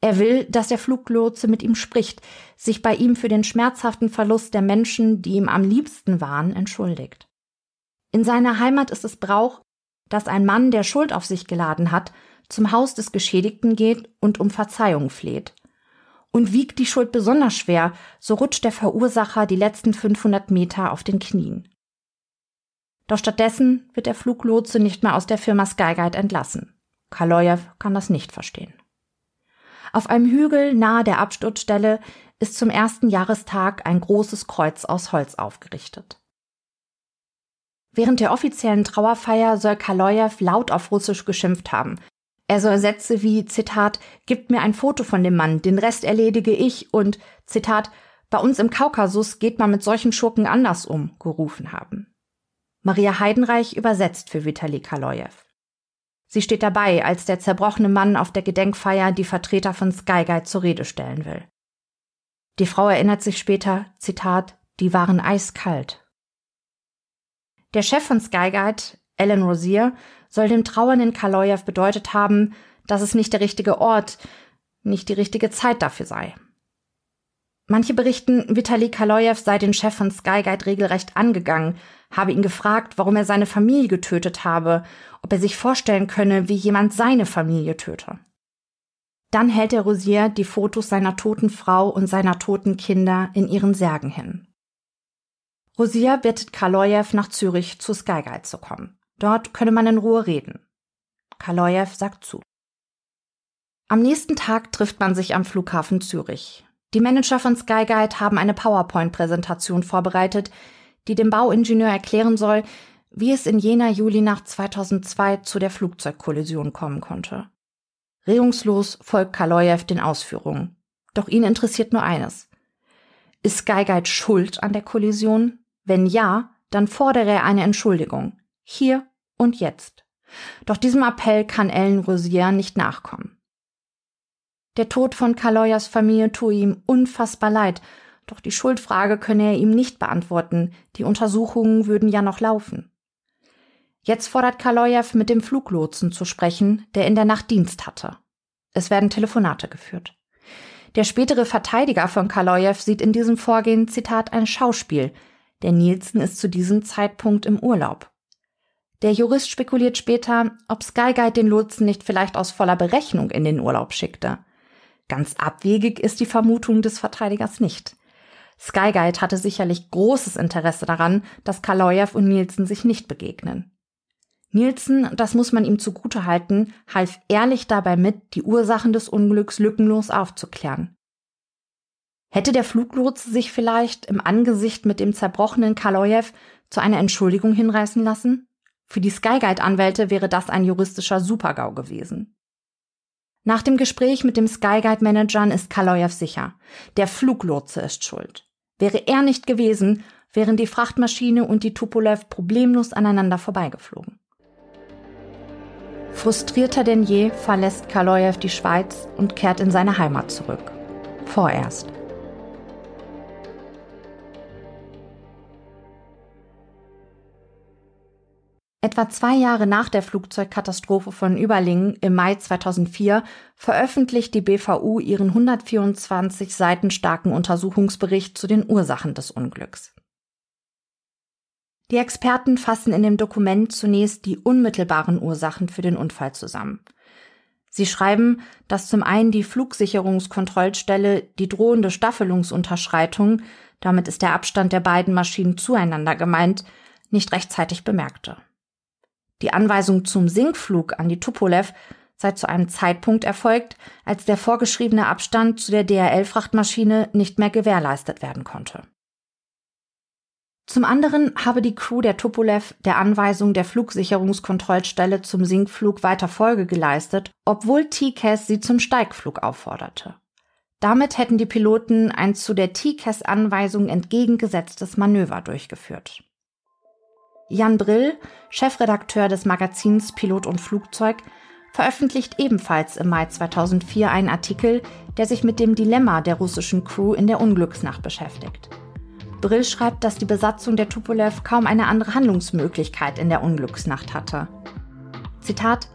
Er will, dass der Fluglotse mit ihm spricht, sich bei ihm für den schmerzhaften Verlust der Menschen, die ihm am liebsten waren, entschuldigt. In seiner Heimat ist es Brauch, dass ein Mann, der Schuld auf sich geladen hat, zum Haus des Geschädigten geht und um Verzeihung fleht. Und wiegt die Schuld besonders schwer, so rutscht der Verursacher die letzten 500 Meter auf den Knien. Doch stattdessen wird der Fluglotse nicht mehr aus der Firma Skyguide entlassen. Kaloyev kann das nicht verstehen. Auf einem Hügel nahe der Absturzstelle ist zum ersten Jahrestag ein großes Kreuz aus Holz aufgerichtet. Während der offiziellen Trauerfeier soll Kaloyev laut auf Russisch geschimpft haben. Er soll Sätze wie, Zitat, gibt mir ein Foto von dem Mann, den Rest erledige ich und, Zitat, bei uns im Kaukasus geht man mit solchen Schurken anders um, gerufen haben. Maria Heidenreich übersetzt für Vitali Kaloyev. Sie steht dabei, als der zerbrochene Mann auf der Gedenkfeier die Vertreter von Skyguide zur Rede stellen will. Die Frau erinnert sich später, Zitat, die waren eiskalt. Der Chef von Skyguide, Alan Rosier, soll dem trauernden Kaloyev bedeutet haben, dass es nicht der richtige Ort, nicht die richtige Zeit dafür sei. Manche berichten, Vitali Kaloyev sei den Chef von Skyguide regelrecht angegangen, habe ihn gefragt, warum er seine Familie getötet habe, ob er sich vorstellen könne, wie jemand seine Familie töte. Dann hält der Rosier die Fotos seiner toten Frau und seiner toten Kinder in ihren Särgen hin. Rosier bittet Kaloyev nach Zürich zu Skyguide zu kommen. Dort könne man in Ruhe reden. Kaloyev sagt zu. Am nächsten Tag trifft man sich am Flughafen Zürich. Die Manager von Skyguide haben eine PowerPoint-Präsentation vorbereitet, die dem Bauingenieur erklären soll, wie es in jener Julinacht 2002 zu der Flugzeugkollision kommen konnte. Regungslos folgt Kaloyev den Ausführungen. Doch ihn interessiert nur eines. Ist Skyguide schuld an der Kollision? Wenn ja, dann fordere er eine Entschuldigung. Hier und jetzt. Doch diesem Appell kann Ellen Rosier nicht nachkommen. Der Tod von Kaloyas Familie tue ihm unfassbar leid, doch die Schuldfrage könne er ihm nicht beantworten, die Untersuchungen würden ja noch laufen. Jetzt fordert Kaloyev mit dem Fluglotsen zu sprechen, der in der Nacht Dienst hatte. Es werden Telefonate geführt. Der spätere Verteidiger von Kaloyev sieht in diesem Vorgehen, Zitat, ein Schauspiel. Der Nielsen ist zu diesem Zeitpunkt im Urlaub. Der Jurist spekuliert später, ob Skyguide den Lotsen nicht vielleicht aus voller Berechnung in den Urlaub schickte. Ganz abwegig ist die Vermutung des Verteidigers nicht. Skyguide hatte sicherlich großes Interesse daran, dass Kaloyev und Nielsen sich nicht begegnen. Nielsen, das muss man ihm zugute halten, half ehrlich dabei mit, die Ursachen des Unglücks lückenlos aufzuklären. Hätte der Fluglotse sich vielleicht im Angesicht mit dem zerbrochenen Kaloyev zu einer Entschuldigung hinreißen lassen? Für die Skyguide-Anwälte wäre das ein juristischer Supergau gewesen. Nach dem Gespräch mit dem Skyguide-Managern ist Kaloyev sicher. Der Fluglotse ist schuld. Wäre er nicht gewesen, wären die Frachtmaschine und die Tupolev problemlos aneinander vorbeigeflogen. Frustrierter denn je verlässt Kaloyev die Schweiz und kehrt in seine Heimat zurück. Vorerst. Etwa zwei Jahre nach der Flugzeugkatastrophe von Überlingen im Mai 2004 veröffentlicht die BVU ihren 124 Seiten starken Untersuchungsbericht zu den Ursachen des Unglücks. Die Experten fassen in dem Dokument zunächst die unmittelbaren Ursachen für den Unfall zusammen. Sie schreiben, dass zum einen die Flugsicherungskontrollstelle die drohende Staffelungsunterschreitung, damit ist der Abstand der beiden Maschinen zueinander gemeint, nicht rechtzeitig bemerkte. Die Anweisung zum Sinkflug an die Tupolev sei zu einem Zeitpunkt erfolgt, als der vorgeschriebene Abstand zu der DRL-Frachtmaschine nicht mehr gewährleistet werden konnte. Zum anderen habe die Crew der Tupolev der Anweisung der Flugsicherungskontrollstelle zum Sinkflug weiter Folge geleistet, obwohl TCAS sie zum Steigflug aufforderte. Damit hätten die Piloten ein zu der TCAS-Anweisung entgegengesetztes Manöver durchgeführt. Jan Brill, Chefredakteur des Magazins Pilot und Flugzeug, veröffentlicht ebenfalls im Mai 2004 einen Artikel, der sich mit dem Dilemma der russischen Crew in der Unglücksnacht beschäftigt. Brill schreibt, dass die Besatzung der Tupolev kaum eine andere Handlungsmöglichkeit in der Unglücksnacht hatte. Zitat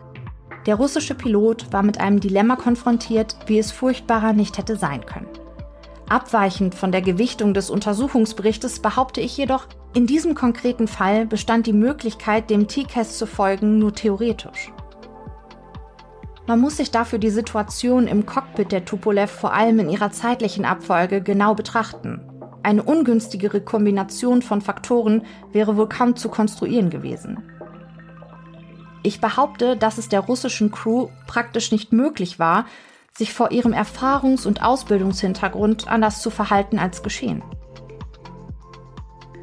Der russische Pilot war mit einem Dilemma konfrontiert, wie es furchtbarer nicht hätte sein können. Abweichend von der Gewichtung des Untersuchungsberichtes behaupte ich jedoch, in diesem konkreten Fall bestand die Möglichkeit, dem TCAS zu folgen, nur theoretisch. Man muss sich dafür die Situation im Cockpit der Tupolev vor allem in ihrer zeitlichen Abfolge genau betrachten. Eine ungünstigere Kombination von Faktoren wäre wohl kaum zu konstruieren gewesen. Ich behaupte, dass es der russischen Crew praktisch nicht möglich war, sich vor ihrem Erfahrungs- und Ausbildungshintergrund anders zu verhalten als geschehen.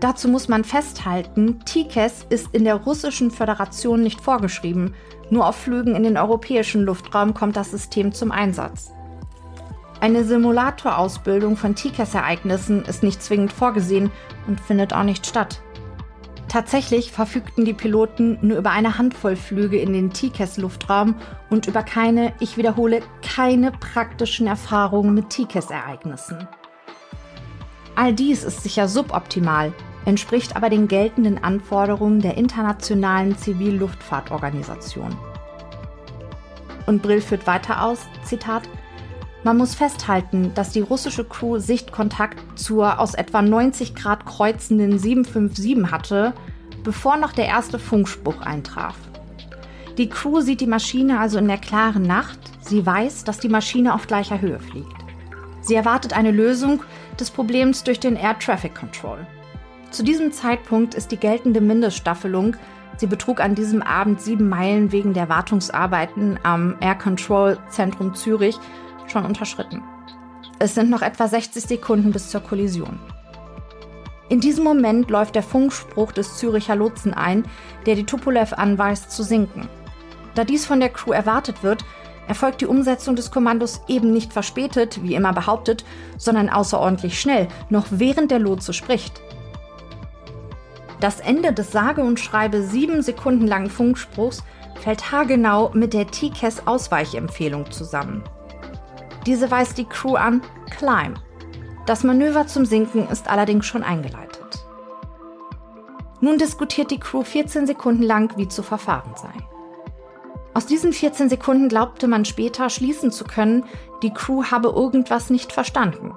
Dazu muss man festhalten, TICAS ist in der russischen Föderation nicht vorgeschrieben. Nur auf Flügen in den europäischen Luftraum kommt das System zum Einsatz. Eine Simulatorausbildung von TICAS-Ereignissen ist nicht zwingend vorgesehen und findet auch nicht statt. Tatsächlich verfügten die Piloten nur über eine Handvoll Flüge in den TCAS-Luftraum und über keine, ich wiederhole, keine praktischen Erfahrungen mit TCAS-Ereignissen. All dies ist sicher suboptimal, entspricht aber den geltenden Anforderungen der Internationalen Zivilluftfahrtorganisation. Und Brill führt weiter aus, Zitat, man muss festhalten, dass die russische Crew Sichtkontakt zur aus etwa 90 Grad kreuzenden 757 hatte, bevor noch der erste Funkspruch eintraf. Die Crew sieht die Maschine also in der klaren Nacht. Sie weiß, dass die Maschine auf gleicher Höhe fliegt. Sie erwartet eine Lösung des Problems durch den Air Traffic Control. Zu diesem Zeitpunkt ist die geltende Mindeststaffelung, sie betrug an diesem Abend sieben Meilen wegen der Wartungsarbeiten am Air Control Zentrum Zürich, schon unterschritten. Es sind noch etwa 60 Sekunden bis zur Kollision. In diesem Moment läuft der Funkspruch des Züricher Lotsen ein, der die Tupolev anweist zu sinken. Da dies von der Crew erwartet wird, erfolgt die Umsetzung des Kommandos eben nicht verspätet, wie immer behauptet, sondern außerordentlich schnell, noch während der Lotse spricht. Das Ende des sage und schreibe sieben Sekunden langen Funkspruchs fällt haargenau mit der TCAS Ausweichempfehlung zusammen. Diese weist die Crew an Climb. Das Manöver zum Sinken ist allerdings schon eingeleitet. Nun diskutiert die Crew 14 Sekunden lang, wie zu verfahren sei. Aus diesen 14 Sekunden glaubte man später schließen zu können, die Crew habe irgendwas nicht verstanden.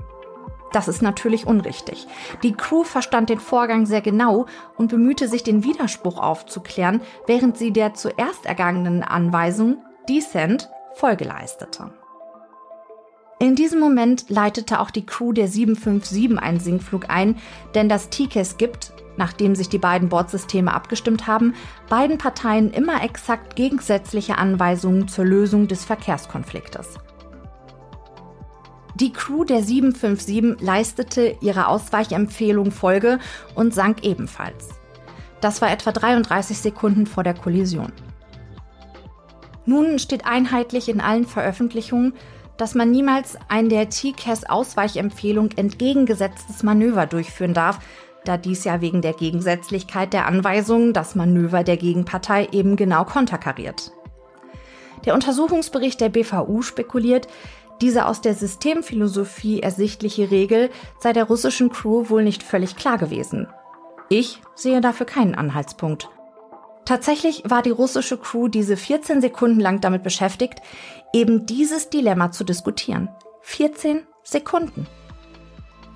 Das ist natürlich unrichtig. Die Crew verstand den Vorgang sehr genau und bemühte sich, den Widerspruch aufzuklären, während sie der zuerst ergangenen Anweisung Descent Folge leistete. In diesem Moment leitete auch die Crew der 757 einen Sinkflug ein, denn das TCAS gibt, nachdem sich die beiden Bordsysteme abgestimmt haben, beiden Parteien immer exakt gegensätzliche Anweisungen zur Lösung des Verkehrskonfliktes. Die Crew der 757 leistete ihrer Ausweichempfehlung Folge und sank ebenfalls. Das war etwa 33 Sekunden vor der Kollision. Nun steht einheitlich in allen Veröffentlichungen, dass man niemals ein der TCAS-Ausweichempfehlung entgegengesetztes Manöver durchführen darf, da dies ja wegen der Gegensätzlichkeit der Anweisungen das Manöver der Gegenpartei eben genau konterkariert. Der Untersuchungsbericht der BVU spekuliert, diese aus der Systemphilosophie ersichtliche Regel sei der russischen Crew wohl nicht völlig klar gewesen. Ich sehe dafür keinen Anhaltspunkt. Tatsächlich war die russische Crew diese 14 Sekunden lang damit beschäftigt, eben dieses Dilemma zu diskutieren. 14 Sekunden.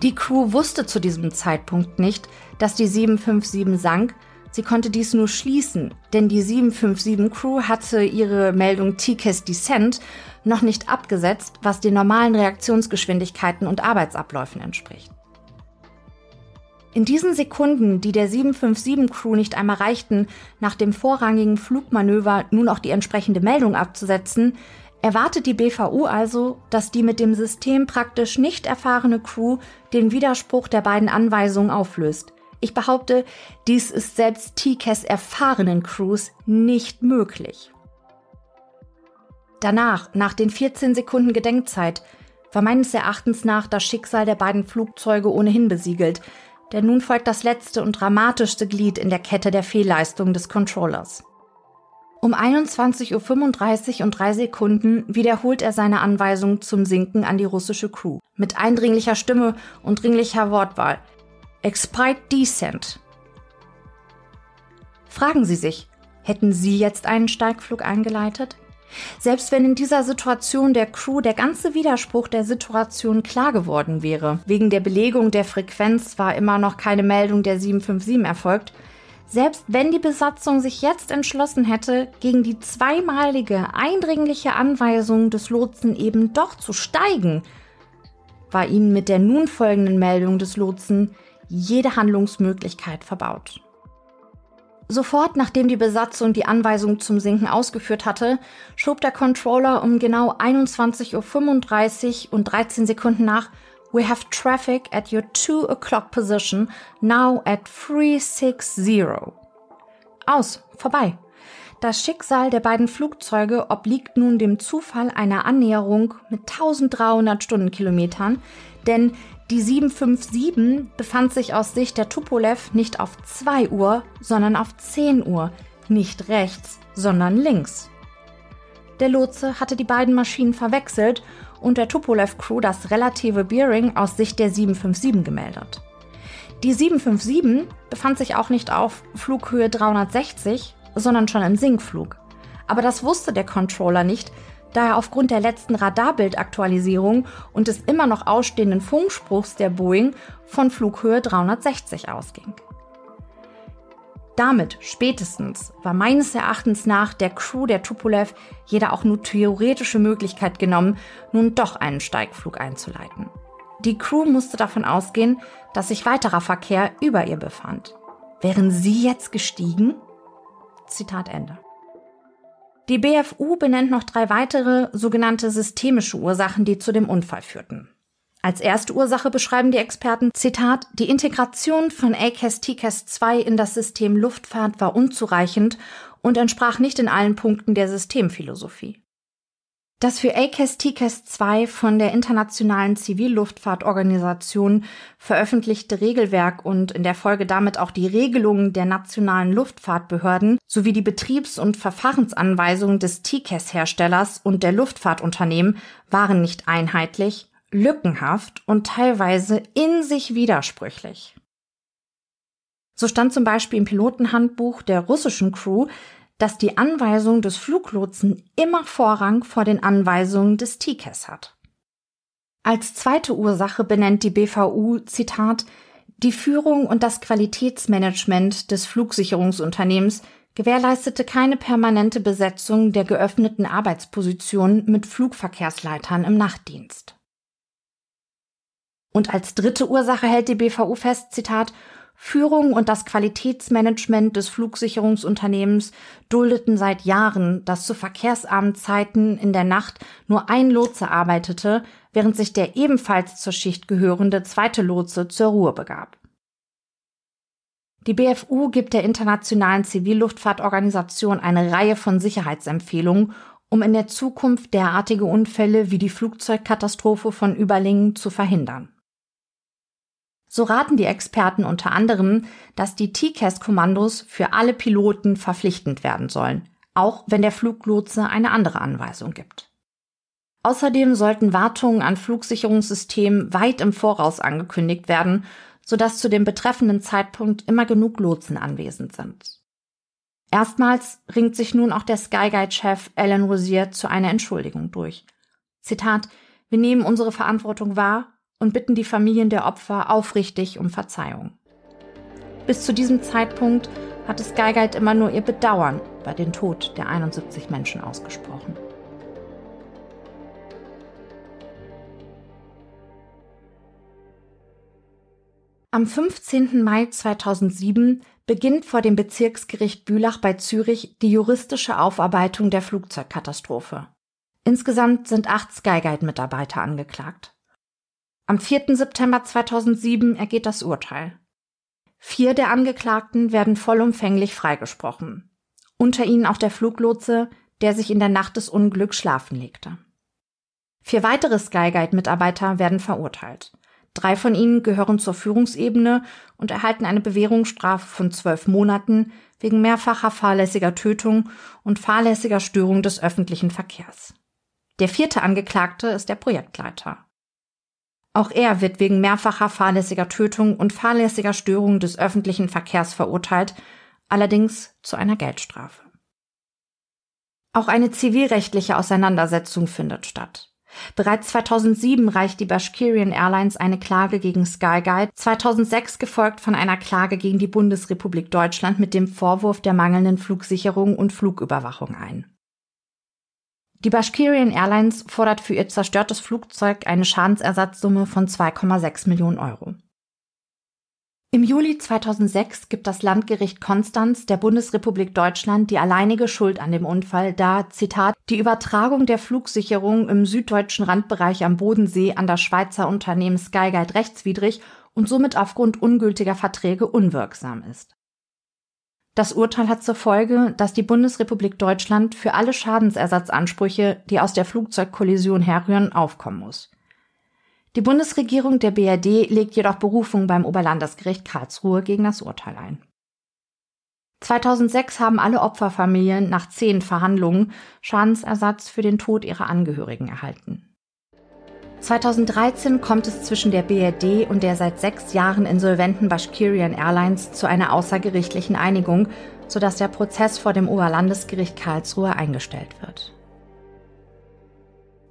Die Crew wusste zu diesem Zeitpunkt nicht, dass die 757 sank. Sie konnte dies nur schließen, denn die 757 Crew hatte ihre Meldung TCAS Descent noch nicht abgesetzt, was den normalen Reaktionsgeschwindigkeiten und Arbeitsabläufen entspricht. In diesen Sekunden, die der 757-Crew nicht einmal reichten, nach dem vorrangigen Flugmanöver nun auch die entsprechende Meldung abzusetzen, erwartet die BVU also, dass die mit dem System praktisch nicht erfahrene Crew den Widerspruch der beiden Anweisungen auflöst. Ich behaupte, dies ist selbst TCAS erfahrenen Crews nicht möglich. Danach, nach den 14 Sekunden Gedenkzeit, war meines Erachtens nach das Schicksal der beiden Flugzeuge ohnehin besiegelt, denn nun folgt das letzte und dramatischste Glied in der Kette der Fehlleistung des Controllers. Um 21.35 Uhr und drei Sekunden wiederholt er seine Anweisung zum Sinken an die russische Crew. Mit eindringlicher Stimme und dringlicher Wortwahl. Expite Descent. Fragen Sie sich, hätten Sie jetzt einen Steigflug eingeleitet? Selbst wenn in dieser Situation der Crew der ganze Widerspruch der Situation klar geworden wäre, wegen der Belegung der Frequenz war immer noch keine Meldung der 757 erfolgt, selbst wenn die Besatzung sich jetzt entschlossen hätte, gegen die zweimalige eindringliche Anweisung des Lotsen eben doch zu steigen, war ihnen mit der nun folgenden Meldung des Lotsen jede Handlungsmöglichkeit verbaut. Sofort nachdem die Besatzung die Anweisung zum Sinken ausgeführt hatte, schob der Controller um genau 21.35 Uhr und 13 Sekunden nach We have traffic at your 2 o'clock position, now at 360. Aus, vorbei. Das Schicksal der beiden Flugzeuge obliegt nun dem Zufall einer Annäherung mit 1300 Stundenkilometern, denn die 757 befand sich aus Sicht der Tupolev nicht auf 2 Uhr, sondern auf 10 Uhr, nicht rechts, sondern links. Der Lotse hatte die beiden Maschinen verwechselt und der Tupolev-Crew das relative Bearing aus Sicht der 757 gemeldet. Die 757 befand sich auch nicht auf Flughöhe 360, sondern schon im Sinkflug. Aber das wusste der Controller nicht, da er aufgrund der letzten Radarbildaktualisierung und des immer noch ausstehenden Funkspruchs der Boeing von Flughöhe 360 ausging. Damit spätestens war meines Erachtens nach der Crew der Tupolev jeder auch nur theoretische Möglichkeit genommen, nun doch einen Steigflug einzuleiten. Die Crew musste davon ausgehen, dass sich weiterer Verkehr über ihr befand. Wären sie jetzt gestiegen? Zitat Ende. Die BFU benennt noch drei weitere sogenannte systemische Ursachen, die zu dem Unfall führten. Als erste Ursache beschreiben die Experten, Zitat, die Integration von ACAS TCAS 2 in das System Luftfahrt war unzureichend und entsprach nicht in allen Punkten der Systemphilosophie. Das für ACAS TCAS 2 von der Internationalen Zivilluftfahrtorganisation veröffentlichte Regelwerk und in der Folge damit auch die Regelungen der nationalen Luftfahrtbehörden sowie die Betriebs- und Verfahrensanweisungen des TCAS-Herstellers und der Luftfahrtunternehmen waren nicht einheitlich, lückenhaft und teilweise in sich widersprüchlich. So stand zum Beispiel im Pilotenhandbuch der russischen Crew, dass die Anweisung des Fluglotsen immer Vorrang vor den Anweisungen des TCAS hat. Als zweite Ursache benennt die BVU, Zitat, die Führung und das Qualitätsmanagement des Flugsicherungsunternehmens gewährleistete keine permanente Besetzung der geöffneten Arbeitspositionen mit Flugverkehrsleitern im Nachtdienst. Und als dritte Ursache hält die BVU fest, Zitat, Führung und das Qualitätsmanagement des Flugsicherungsunternehmens duldeten seit Jahren, dass zu verkehrsarmen Zeiten in der Nacht nur ein Lotse arbeitete, während sich der ebenfalls zur Schicht gehörende zweite Lotse zur Ruhe begab. Die BFU gibt der Internationalen Zivilluftfahrtorganisation eine Reihe von Sicherheitsempfehlungen, um in der Zukunft derartige Unfälle wie die Flugzeugkatastrophe von Überlingen zu verhindern. So raten die Experten unter anderem, dass die TCAS-Kommandos für alle Piloten verpflichtend werden sollen, auch wenn der Fluglotse eine andere Anweisung gibt. Außerdem sollten Wartungen an Flugsicherungssystemen weit im Voraus angekündigt werden, sodass zu dem betreffenden Zeitpunkt immer genug Lotsen anwesend sind. Erstmals ringt sich nun auch der Skyguide-Chef Alan Rosier zu einer Entschuldigung durch. Zitat, wir nehmen unsere Verantwortung wahr und bitten die Familien der Opfer aufrichtig um Verzeihung. Bis zu diesem Zeitpunkt hatte Skyguide immer nur ihr Bedauern bei den Tod der 71 Menschen ausgesprochen. Am 15. Mai 2007 beginnt vor dem Bezirksgericht Bülach bei Zürich die juristische Aufarbeitung der Flugzeugkatastrophe. Insgesamt sind acht Skyguide-Mitarbeiter angeklagt. Am 4. September 2007 ergeht das Urteil. Vier der Angeklagten werden vollumfänglich freigesprochen. Unter ihnen auch der Fluglotse, der sich in der Nacht des Unglücks schlafen legte. Vier weitere Skyguide-Mitarbeiter werden verurteilt. Drei von ihnen gehören zur Führungsebene und erhalten eine Bewährungsstrafe von zwölf Monaten wegen mehrfacher fahrlässiger Tötung und fahrlässiger Störung des öffentlichen Verkehrs. Der vierte Angeklagte ist der Projektleiter. Auch er wird wegen mehrfacher fahrlässiger Tötung und fahrlässiger Störung des öffentlichen Verkehrs verurteilt, allerdings zu einer Geldstrafe. Auch eine zivilrechtliche Auseinandersetzung findet statt. Bereits 2007 reicht die Bashkirian Airlines eine Klage gegen Skyguide, 2006 gefolgt von einer Klage gegen die Bundesrepublik Deutschland mit dem Vorwurf der mangelnden Flugsicherung und Flugüberwachung ein. Die Bashkirian Airlines fordert für ihr zerstörtes Flugzeug eine Schadensersatzsumme von 2,6 Millionen Euro. Im Juli 2006 gibt das Landgericht Konstanz der Bundesrepublik Deutschland die alleinige Schuld an dem Unfall, da, Zitat, die Übertragung der Flugsicherung im süddeutschen Randbereich am Bodensee an das Schweizer Unternehmen Skyguide rechtswidrig und somit aufgrund ungültiger Verträge unwirksam ist. Das Urteil hat zur Folge, dass die Bundesrepublik Deutschland für alle Schadensersatzansprüche, die aus der Flugzeugkollision herrühren, aufkommen muss. Die Bundesregierung der BRD legt jedoch Berufung beim Oberlandesgericht Karlsruhe gegen das Urteil ein. 2006 haben alle Opferfamilien nach zehn Verhandlungen Schadensersatz für den Tod ihrer Angehörigen erhalten. 2013 kommt es zwischen der BRD und der seit sechs Jahren insolventen Bashkirian Airlines zu einer außergerichtlichen Einigung, sodass der Prozess vor dem Oberlandesgericht Karlsruhe eingestellt wird.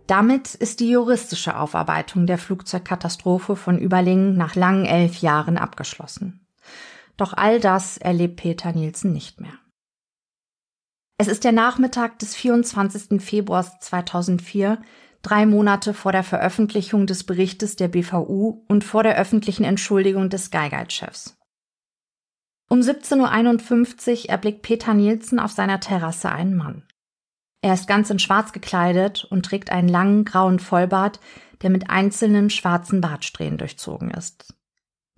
Damit ist die juristische Aufarbeitung der Flugzeugkatastrophe von Überlingen nach langen elf Jahren abgeschlossen. Doch all das erlebt Peter Nielsen nicht mehr. Es ist der Nachmittag des 24. Februars 2004, drei Monate vor der Veröffentlichung des Berichtes der BVU und vor der öffentlichen Entschuldigung des Skyguide-Chefs. Um 17.51 Uhr erblickt Peter Nielsen auf seiner Terrasse einen Mann. Er ist ganz in schwarz gekleidet und trägt einen langen grauen Vollbart, der mit einzelnen schwarzen Bartsträhnen durchzogen ist.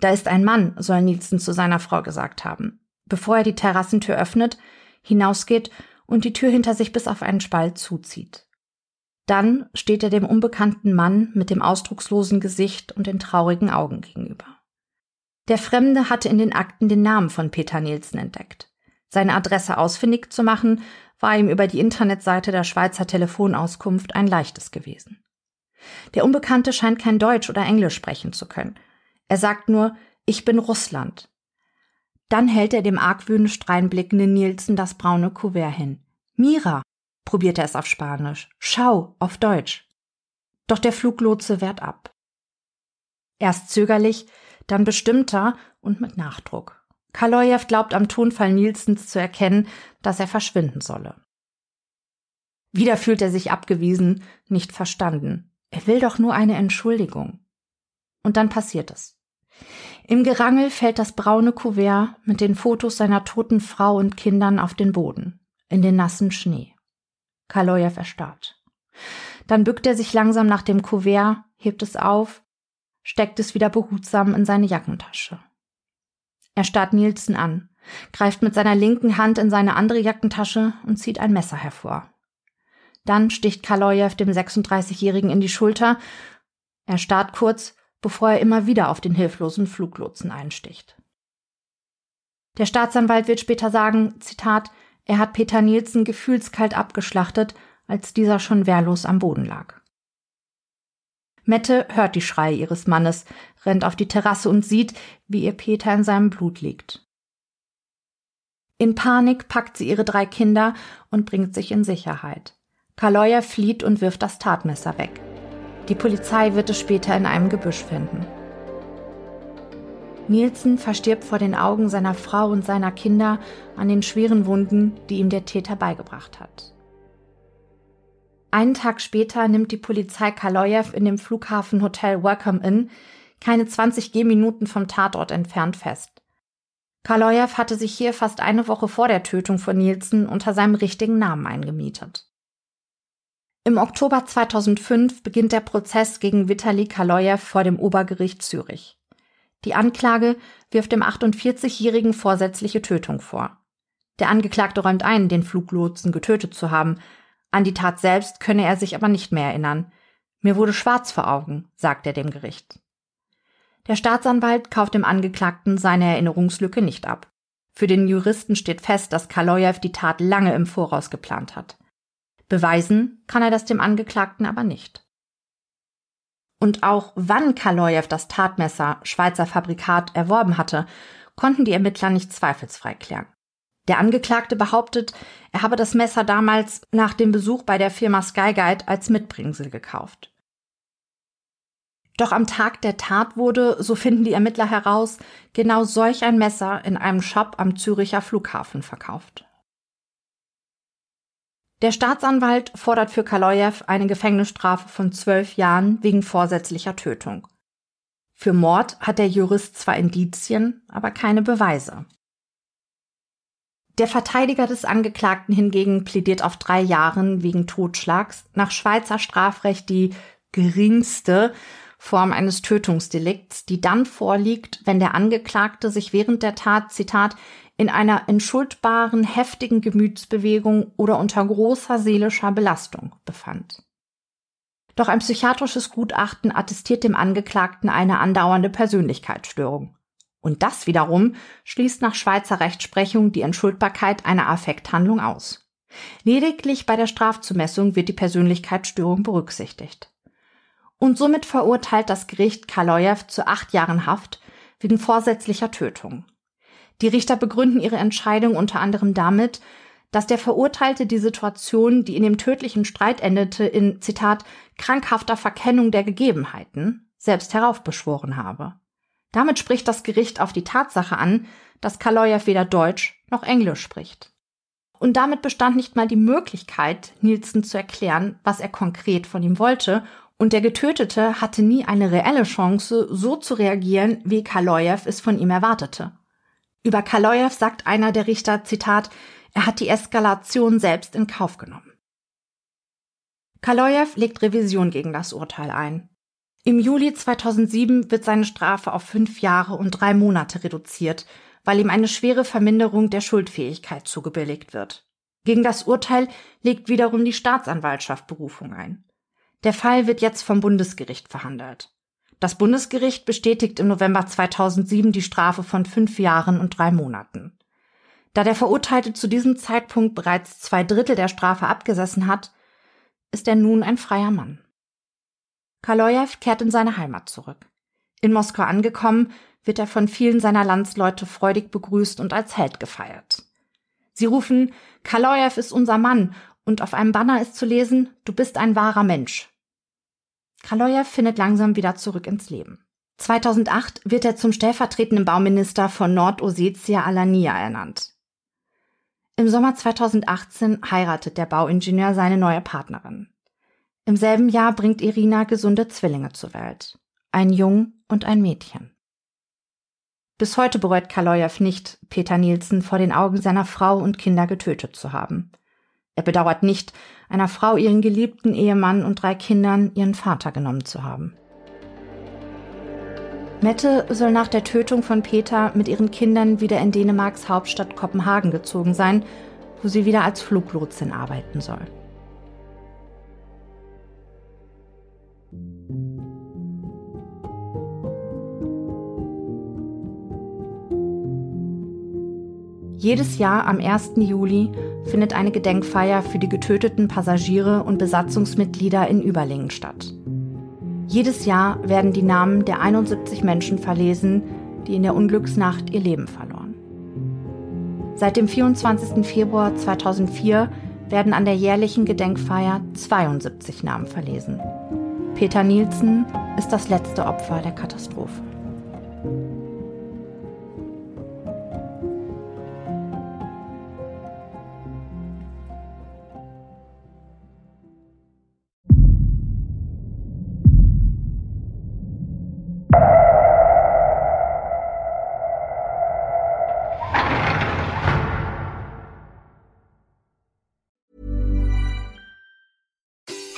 Da ist ein Mann, soll Nielsen zu seiner Frau gesagt haben, bevor er die Terrassentür öffnet, hinausgeht und die Tür hinter sich bis auf einen Spalt zuzieht. Dann steht er dem unbekannten Mann mit dem ausdruckslosen Gesicht und den traurigen Augen gegenüber. Der Fremde hatte in den Akten den Namen von Peter Nielsen entdeckt. Seine Adresse ausfindig zu machen, war ihm über die Internetseite der Schweizer Telefonauskunft ein leichtes gewesen. Der Unbekannte scheint kein Deutsch oder Englisch sprechen zu können. Er sagt nur, ich bin Russland. Dann hält er dem argwöhnisch dreinblickenden Nielsen das braune Kuvert hin. Mira, probiert er es auf Spanisch. Schau, auf Deutsch. Doch der Fluglotse wehrt ab. Erst zögerlich, dann bestimmter und mit Nachdruck. Kaloyev glaubt am Tonfall Nielsens zu erkennen, dass er verschwinden solle. Wieder fühlt er sich abgewiesen, nicht verstanden. Er will doch nur eine Entschuldigung. Und dann passiert es. Im Gerangel fällt das braune Kuvert mit den Fotos seiner toten Frau und Kindern auf den Boden, in den nassen Schnee. Kaloyev erstarrt. Dann bückt er sich langsam nach dem Kuvert, hebt es auf, steckt es wieder behutsam in seine Jackentasche. Er starrt Nielsen an, greift mit seiner linken Hand in seine andere Jackentasche und zieht ein Messer hervor. Dann sticht Kaloyev dem 36-Jährigen in die Schulter. Er starrt kurz, bevor er immer wieder auf den hilflosen Fluglotsen einsticht. Der Staatsanwalt wird später sagen, Zitat, er hat Peter Nielsen gefühlskalt abgeschlachtet, als dieser schon wehrlos am Boden lag. Mette hört die Schreie ihres Mannes, rennt auf die Terrasse und sieht, wie ihr Peter in seinem Blut liegt. In Panik packt sie ihre drei Kinder und bringt sich in Sicherheit. Kaloya flieht und wirft das Tatmesser weg. Die Polizei wird es später in einem Gebüsch finden. Nielsen verstirbt vor den Augen seiner Frau und seiner Kinder an den schweren Wunden, die ihm der Täter beigebracht hat. Einen Tag später nimmt die Polizei Kaloyev in dem Flughafenhotel Welcome Inn, keine 20 Gehminuten vom Tatort entfernt, fest. Kaloyev hatte sich hier fast eine Woche vor der Tötung von Nielsen unter seinem richtigen Namen eingemietet. Im Oktober 2005 beginnt der Prozess gegen Vitali Kaloyev vor dem Obergericht Zürich. Die Anklage wirft dem 48-Jährigen vorsätzliche Tötung vor. Der Angeklagte räumt ein, den Fluglotsen getötet zu haben. An die Tat selbst könne er sich aber nicht mehr erinnern. Mir wurde schwarz vor Augen, sagt er dem Gericht. Der Staatsanwalt kauft dem Angeklagten seine Erinnerungslücke nicht ab. Für den Juristen steht fest, dass Kaloyev die Tat lange im Voraus geplant hat. Beweisen kann er das dem Angeklagten aber nicht. Und auch wann Kaloyev das Tatmesser Schweizer Fabrikat erworben hatte, konnten die Ermittler nicht zweifelsfrei klären. Der Angeklagte behauptet, er habe das Messer damals nach dem Besuch bei der Firma Skyguide als Mitbringsel gekauft. Doch am Tag der Tat wurde, so finden die Ermittler heraus, genau solch ein Messer in einem Shop am Züricher Flughafen verkauft. Der Staatsanwalt fordert für Kaloyev eine Gefängnisstrafe von zwölf Jahren wegen vorsätzlicher Tötung. Für Mord hat der Jurist zwar Indizien, aber keine Beweise. Der Verteidiger des Angeklagten hingegen plädiert auf drei Jahren wegen Totschlags, nach Schweizer Strafrecht die geringste Form eines Tötungsdelikts, die dann vorliegt, wenn der Angeklagte sich während der Tat, Zitat, in einer entschuldbaren, heftigen Gemütsbewegung oder unter großer seelischer Belastung befand. Doch ein psychiatrisches Gutachten attestiert dem Angeklagten eine andauernde Persönlichkeitsstörung. Und das wiederum schließt nach Schweizer Rechtsprechung die Entschuldbarkeit einer Affekthandlung aus. Lediglich bei der Strafzumessung wird die Persönlichkeitsstörung berücksichtigt. Und somit verurteilt das Gericht Kaloyev zu acht Jahren Haft wegen vorsätzlicher Tötung. Die Richter begründen ihre Entscheidung unter anderem damit, dass der Verurteilte die Situation, die in dem tödlichen Streit endete, in Zitat krankhafter Verkennung der Gegebenheiten selbst heraufbeschworen habe. Damit spricht das Gericht auf die Tatsache an, dass Kaloyev weder Deutsch noch Englisch spricht. Und damit bestand nicht mal die Möglichkeit, Nielsen zu erklären, was er konkret von ihm wollte, und der Getötete hatte nie eine reelle Chance, so zu reagieren, wie Kaloyev es von ihm erwartete. Über Kaloyev sagt einer der Richter, Zitat, er hat die Eskalation selbst in Kauf genommen. Kaloyev legt Revision gegen das Urteil ein. Im Juli 2007 wird seine Strafe auf fünf Jahre und drei Monate reduziert, weil ihm eine schwere Verminderung der Schuldfähigkeit zugebilligt wird. Gegen das Urteil legt wiederum die Staatsanwaltschaft Berufung ein. Der Fall wird jetzt vom Bundesgericht verhandelt. Das Bundesgericht bestätigt im November 2007 die Strafe von fünf Jahren und drei Monaten. Da der Verurteilte zu diesem Zeitpunkt bereits zwei Drittel der Strafe abgesessen hat, ist er nun ein freier Mann. Kalojew kehrt in seine Heimat zurück. In Moskau angekommen, wird er von vielen seiner Landsleute freudig begrüßt und als Held gefeiert. Sie rufen, Kalojew ist unser Mann und auf einem Banner ist zu lesen, du bist ein wahrer Mensch. Kalojew findet langsam wieder zurück ins Leben. 2008 wird er zum stellvertretenden Bauminister von Nordossetia Alania ernannt. Im Sommer 2018 heiratet der Bauingenieur seine neue Partnerin. Im selben Jahr bringt Irina gesunde Zwillinge zur Welt. Ein Jung und ein Mädchen. Bis heute bereut Kalojew nicht, Peter Nielsen vor den Augen seiner Frau und Kinder getötet zu haben. Er bedauert nicht, einer Frau ihren geliebten Ehemann und drei Kindern ihren Vater genommen zu haben. Mette soll nach der Tötung von Peter mit ihren Kindern wieder in Dänemarks Hauptstadt Kopenhagen gezogen sein, wo sie wieder als Fluglotsin arbeiten soll. Jedes Jahr am 1. Juli findet eine Gedenkfeier für die getöteten Passagiere und Besatzungsmitglieder in Überlingen statt. Jedes Jahr werden die Namen der 71 Menschen verlesen, die in der Unglücksnacht ihr Leben verloren. Seit dem 24. Februar 2004 werden an der jährlichen Gedenkfeier 72 Namen verlesen. Peter Nielsen ist das letzte Opfer der Katastrophe.